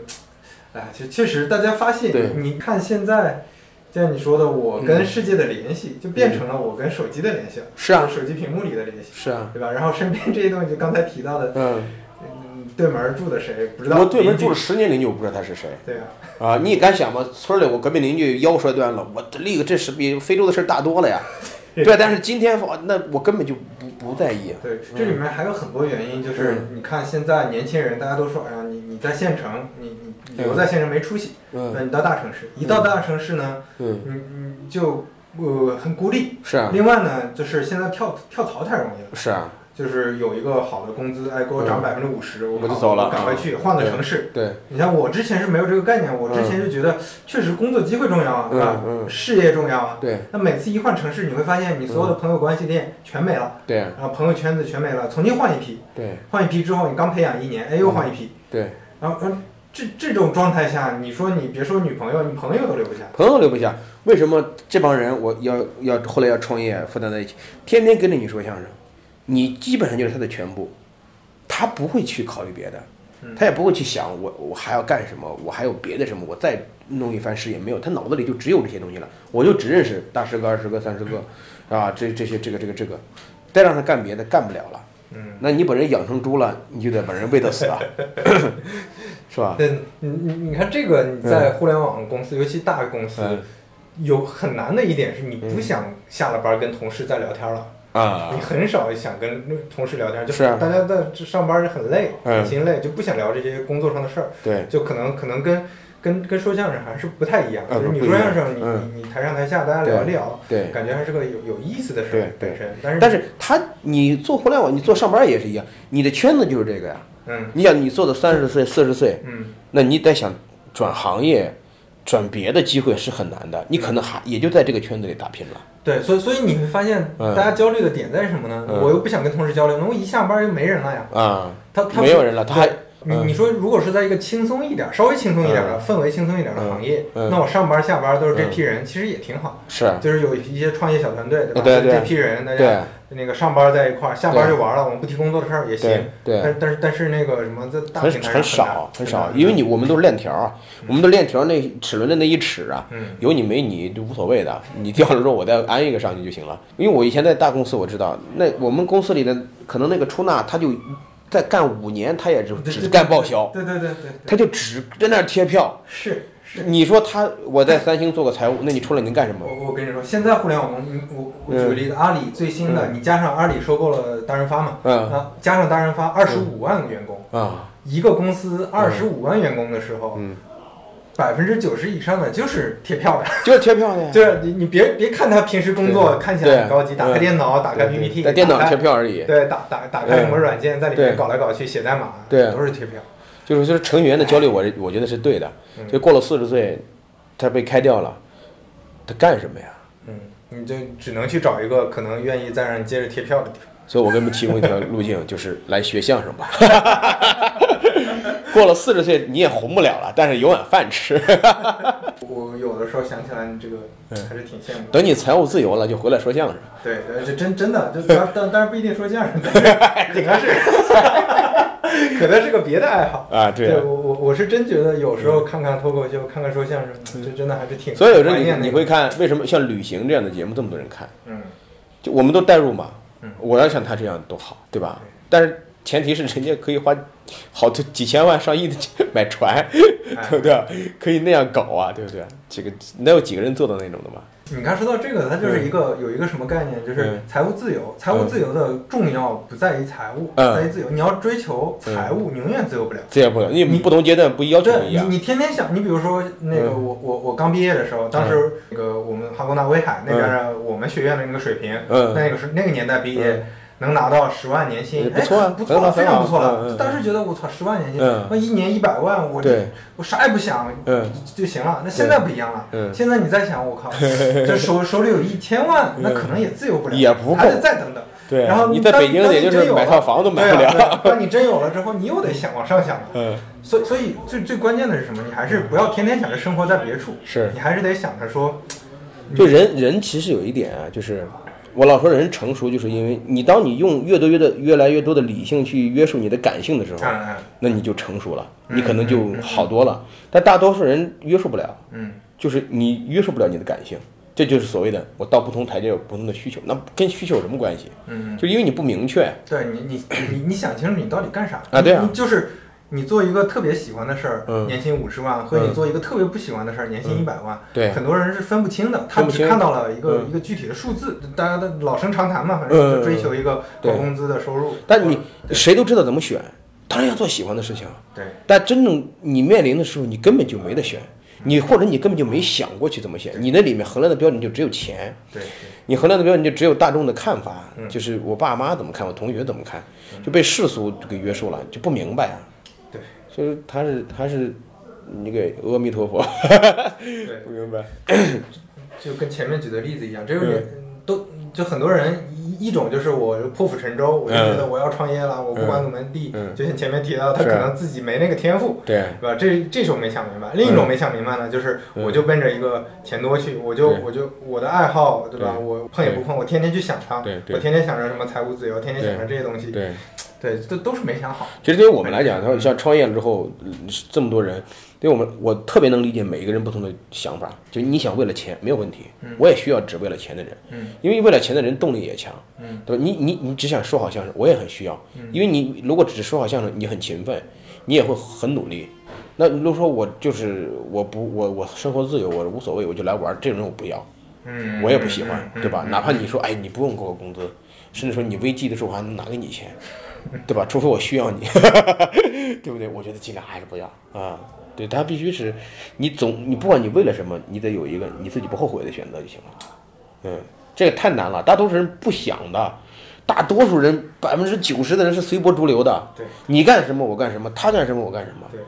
哎，其确实大家发现，你看现在。就像你说的，我跟嗯世界的联系、就变成了我跟手机的联系了，是啊手机屏幕里的联系，是啊，对吧？然后身边这些东西，就刚才提到的，嗯，嗯，对门住的谁不知道？我对门住了十年邻居，我不知道他是谁对啊，啊！你敢想吗？村里我隔壁邻居腰摔断了，我立个这是比非洲的事儿大多了呀。[laughs] 对，但是今天那我根本就不不在意。对，这里面还有很多原因，就是嗯你看现在年轻人，大家都说，哎呀，你你在县城，你你留在县城没出息，那嗯你到大城市，一到大城市呢，嗯，你你就呃很孤立。是啊，另外呢，就是现在跳跳槽太容易了，是啊，就是有一个好的工资，哎，给我涨百分之五十，我跑我就走了。赶快去换个城市。对，你像我之前是没有这个概念，我之前就觉得确实工作机会重要啊，对吧？嗯。嗯事业重要啊。对。那每次一换城市，你会发现你所有的朋友关系链全没了，对。然后朋友圈子全没了，重新换一批，对。换一批之后，你刚培养一年，哎，又换一批，对，然后，然后这这种状态下，你说你别说女朋友，你朋友都留不下。朋友留不下，为什么这帮人我要要后来要创业负担在一起，天天跟着你说相声，你基本上就是他的全部，他不会去考虑别的，嗯。他也不会去想我我还要干什么，我还有别的什么，我再弄一番事业没有，他脑子里就只有这些东西了，我就只认识大十个、二十个、三十个，啊，这这些这个这个这个，再让他干别的干不了了。嗯，那你把人养成猪了，你就得把人喂到死了，[laughs] 是吧？对，你你你看这个你在互联网公司，尤其大公司，嗯。有很难的一点是你不想下了班跟同事再聊天了，啊。你，很少想跟同事聊天，就是啊。大家在这上班就很累，嗯。很心累，就不想聊这些工作上的事儿，对，就可能可能跟跟跟说相声还是不太一样，嗯就是你说相声，你嗯。你你台上台下大家聊一聊，对。感觉还是个有有意思的事本身，但是但是他，你做互联网，你做上班也是一样，你的圈子就是这个呀。嗯。你想，你做到三十岁、四十岁，嗯。那你得想转行业、转别的机会是很难的，你可能还也就在这个圈子里打拼了。对，所以所以你会发现嗯。大家焦虑的点在什么呢？嗯。我又不想跟同事交流，那我一下班又没人了呀，啊，他他没有人了，他还对你嗯。你说，如果是在一个轻松一点儿、稍微轻松一点儿的、氛围轻松一点儿的行业，嗯。嗯。那我上班下班都是这批人，其实也挺好。是。就是有一些创业小团队，对吧？对对。这批人大对。家那个上班在一块儿，下班就玩了，我们不提工作的事儿也行对。但但是但是那个什么，在大很平台很少很少，因为你我们都是链条啊，我们的链条那齿轮的那一齿啊，嗯。有你没你就无所谓的，你掉了之后我再安一个上去就行了。因为我以前在大公司我知道，那我们公司里的可能那个出纳他就再干五年，他也只对对只干报销，对对对对对，他就只在那儿贴票。是。是。你说他我在三星做个财务，那你出来能干什么？我我跟你说，现在互联网公司，我我举个例子，阿里最新的，你加上阿里收购了大润发嘛，嗯。啊，加上大润发二十五万个员工，啊，一个公司二十五万员工的时候，嗯，百分之九十以上的就是贴票的，[laughs] [laughs] 就是贴票的呀，就是你你别别看他平时工作看起来很高级，打开电脑，打开 PPT，在电脑贴票而已。对，打打打开什么软件，在里面搞来搞去写代码，对都是贴票。就是说程序员的焦虑，我我觉得是对的。嗯就过了四十岁，他被开掉了，他干什么呀？嗯，你就只能去找一个可能愿意再让你接着贴票的地方。所以我给你们提供一条路径，[laughs] 就是来学相声吧。过了四十岁你也红不了了，但是有碗饭吃。[laughs] 我有的时候想起来，你这个嗯还是挺羡慕。等你财务自由了，就回来说相声。对对，这真真的，就当但但是不一定说相声，[laughs] 可能是 [laughs] 可能是个别的爱好。啊，对啊。我我我是真觉得有时候看看脱口秀，看看说相声，这真的还是挺所以有时候你你会看，为什么像旅行这样的节目这么多人看？嗯就我们都代入嘛嗯。我要像他这样多好，对吧？但是前提是人家可以花好多几千万、上亿的钱买船，哎 [laughs] 对不对？可以那样搞啊，对不对？这个能有几个人做到那种的吗？你刚说到这个，它就是一个有一个什么概念，就是嗯财务自由。财务自由的重要不在于财务，嗯在于自由。你要追求财务，你永远自由不了。自由不能，因为不同阶段不要求不对你，一样。你天天想，你比如说那个嗯我我我刚毕业的时候，当时那个我们哈工大威海那边的我们学院的那个水平，嗯那个是那个年代毕业。能拿到十万年薪，不错啊哎不错了，非常不错了。当时觉得我操，十万年薪嗯，那一年一百万，我对我啥也不想，嗯就行了。那现在不一样了，嗯现在你再想，我靠，[laughs] 这手手里有一千万，那可能也自由不了，也不够还得再等等。对，然后你在当北京也就当你真有是买套房都买不对。对 [laughs] 当你真有了之后，你又得想往上想了。嗯，所以所以最最关键的是什么？你还是不要天天想着生活在别处，是你还是得想着说，就人人其实有一点啊，就是我老说人成熟，就是因为你当你用越多越的越来越多的理性去约束你的感性的时候，那你就成熟了，嗯你可能就好多了。但大多数人约束不了，嗯就是你约束不了你的感性，这就是所谓的我到不同台阶有不同的需求，那跟需求有什么关系？嗯，就因为你不明确，对你你你你想清楚你到底干啥啊对啊就是。你做一个特别喜欢的事儿，嗯。年薪五十万，和你嗯做一个特别不喜欢的事儿，年薪一百万，对。很多人是分不清的。他只看到了一个嗯。一个具体的数字，大家的老生常谈嘛，反正嗯。就追求一个对。高工资的收入。但你谁都知道怎么选，当然要做喜欢的事情。对。但真正你面临的时候，你根本就没得选，你或者你根本就没想过去怎么选，你那里面衡量的标准就只有钱，对，你衡量的标准就只有大众的看法，嗯。就是我爸妈怎么看，我同学怎么看，就被世俗给约束了，就不明白啊。对，所以说他是他是那个阿弥陀佛，对。不明白。就跟前面举的例子一样，这个人都就很多人一一种就是我破釜沉舟，我就觉得我要创业了，我不管怎么地，嗯。就像前面提到，他可能自己没那个天赋。对，对吧？这这种没想明白，另一种没想明白呢，就是嗯。我就奔着一个钱多去，我就我就我的爱好，对吧？对。我碰也不碰，我天天去想它，对对。我天天想着什么财务自由，天天想着这些东西，对。对，这都是没想好。其实对于我们来讲，他像创业了之后，嗯这么多人，对我们我特别能理解每一个人不同的想法。就你想为了钱没有问题，我也需要只为了钱的人，嗯因为为了钱的人动力也强，嗯对吧？你你你只想说好相声，我也很需要，因为你如果只是说好相声，你很勤奋，你也会很努力。那如果说我就是我不我我生活自由，我无所谓，我就来玩，这种人我不要，嗯，我也不喜欢，嗯对吧？嗯哪怕你说，哎，你不用给我工资，甚至说你危机的时候我还能拿给你钱，对吧？除非我需要你，[laughs] 对不对？我觉得尽量还是不要啊。对他必须是，你总你不管你为了什么，你得有一个你自己不后悔的选择就行了。嗯，这个太难了，大多数人不想的，大多数人百分之九十的人是随波逐流的。对，你干什么我干什么，他干什么我干什么。对。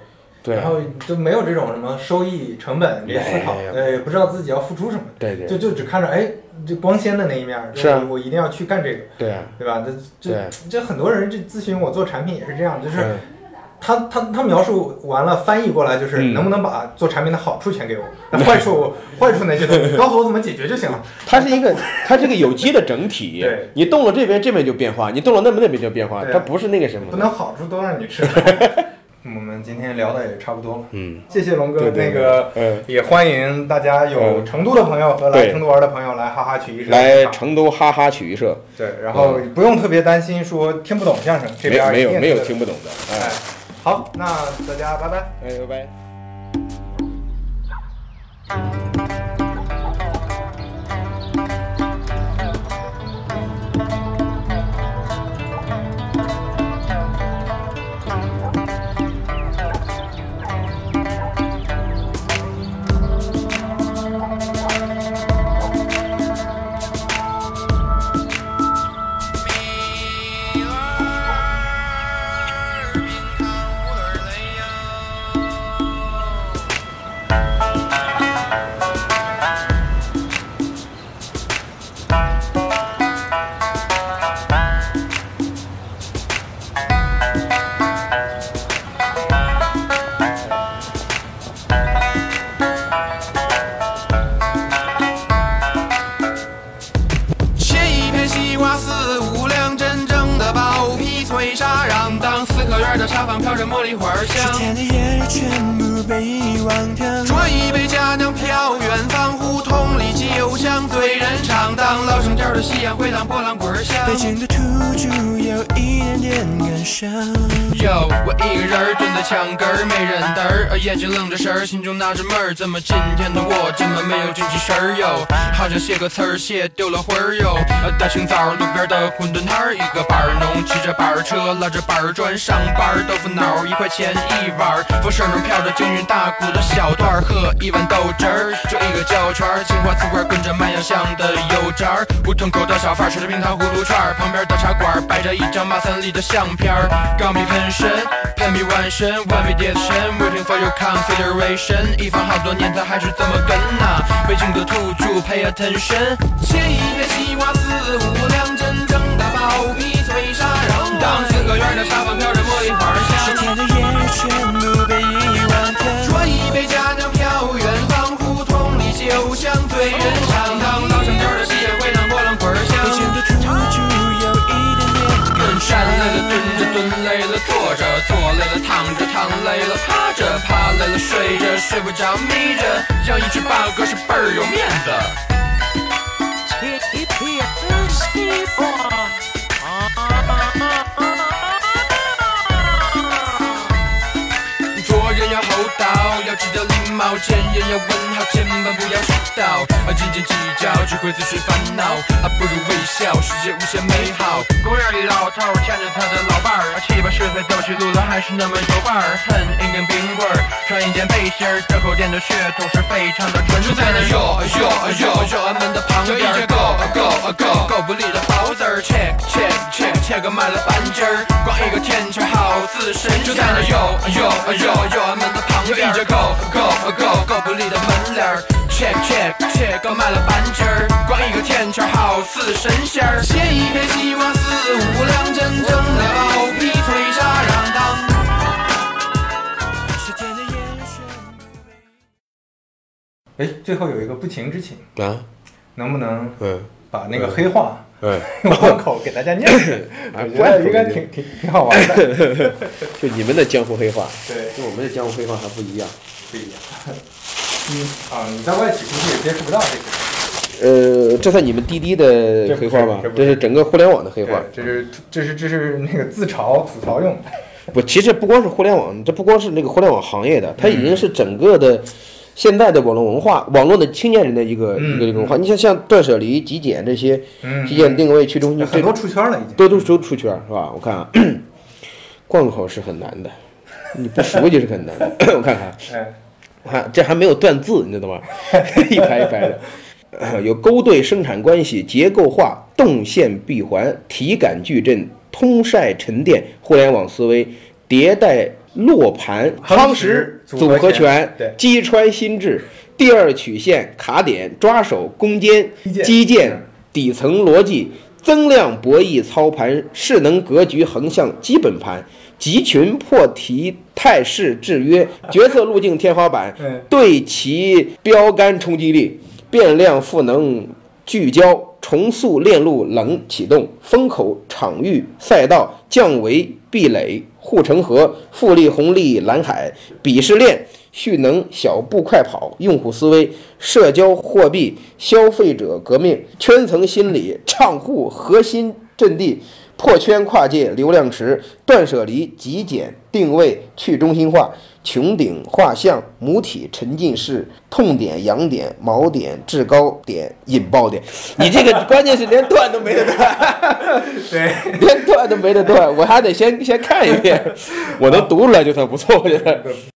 对然后就没有这种什么收益成本这思考呃，也不知道自己要付出什么，对对就就只看着哎，这光鲜的那一面儿，是啊我我一定要去干这个，对啊，对吧？这这这很多人这咨询我做产品也是这样，就是嗯他他他描述完了，翻译过来就是嗯能不能把做产品的好处全给我，那坏处 [laughs] 坏处那些东西告诉我怎么解决就行了。它是一个，它是个有机的整体。对你动了这边，这边就变化；你动了那边，那边就变化。它不是那个什么不能好处都让你吃。[laughs] 我们今天聊的也差不多了，嗯，谢谢龙哥。对对那个嗯，也欢迎大家有嗯成都的朋友和来成都玩的朋友来哈哈曲艺社来成都哈哈曲艺社，对，然后不用特别担心说听不懂相声，这没边没有没有听不懂的。哎哎，好，那大家拜拜。哎，拜拜。就愣着纳着闷儿，怎么今天的我这么没有精气神儿哟？好像写个词儿写丢了魂儿哟。大清早路边的馄饨摊儿，一个板儿农骑着板儿车，拉着板儿砖上班儿，豆腐脑儿一块钱一碗儿，风声中飘着京韵大鼓的小段儿，喝一碗豆汁儿，就一个胶圈儿，青花瓷罐儿跟着麦芽香的油渣儿，胡同口的小贩儿吃着冰糖葫芦串儿，旁边的茶馆儿摆着一张马三立的相片儿，钢笔喷身，喷笔完身，完美叠身，waiting for your consideration，一放好多年他还是这么跟呐、北京的土著 pay attention，切一片西瓜四五两，真正的薄皮脆沙瓤，当四合院的沙发飘着茉莉花香。夏天的夜全部被遗忘掉。端一杯佳酿飘远方，胡同里酒香醉人累了趴着，趴累了睡着，睡不着眯着，养一只八哥是倍儿有面子。做人要厚道，要知道礼貌，前也要问好，千万不要迟到。啊，斤斤计较只会自寻烦恼，啊，不如微笑，世界无限美好。公园里老头牵着他的老伴儿，啊七八十岁走起路来还是那么有范儿。哼一根冰棍儿，穿一件背心儿，这口店的血统是非常的纯正。就在那哟哟哟哟俺们的旁边，一只狗狗狗狗不理的包子儿，check check check check 买了半斤儿，光一个甜圈好似神仙。就在那哟哟哟圈好似神仙儿。写一篇西瓜四五两，真正的包皮脆沙瓤当。是甜的眼神。哎，最后有一个不情之请，啊，能不能嗯把那个黑话嗯，用贯口给大家念念？[laughs] 我觉得应该挺挺挺好玩的。[laughs] 就你们的江湖黑话，对，跟我们的江湖黑话还不一样。不一样。[laughs] 嗯啊，你在外企估计也接触不到这个。呃，这算你们滴滴的黑话吗这？是整个互联网的黑话。这是这是这是那个自嘲吐槽用的。不，其实不光是互联网，这不光是那个互联网行业的，它已经是整个的现在的网络文化，网络的青年人的一个、嗯一个文化。你像像断舍离、极简这些，嗯极简定位、去中心，这很多出圈了已经。都都都出圈是吧？我看啊，贯口是很难的，你不熟就是很难的。[coughs] 我看看，我看，这还没有断字，你知道吗？[laughs] 一排一排的，呃有勾兑生产关系、结构化、动线闭环、体感矩阵、通晒沉淀、互联网思维、迭代落盘、夯夯实实组合拳击穿心智、第二曲线、卡点、抓手、攻坚基建、底层逻辑、增量博弈操盘、势能格局横向基本盘。集群破题态势制约决策路径天花板嗯，对其标杆冲击力，变量赋能聚焦，重塑链路冷启动，风口场域赛道降维壁垒护城河，复利红利蓝海，鄙视链蓄能小步快跑，用户思维社交货币消费者革命圈层心理账户核心阵地。破圈跨界流量池，断舍离极简定位去中心化，穹顶画像母体沉浸式，痛点痒点锚点制高点引爆点。[laughs] 你这个关键是连断都没得断，对，[laughs] 连断都没得断，我还得先先看一遍，[laughs] 我能读出来就算不错，我觉得。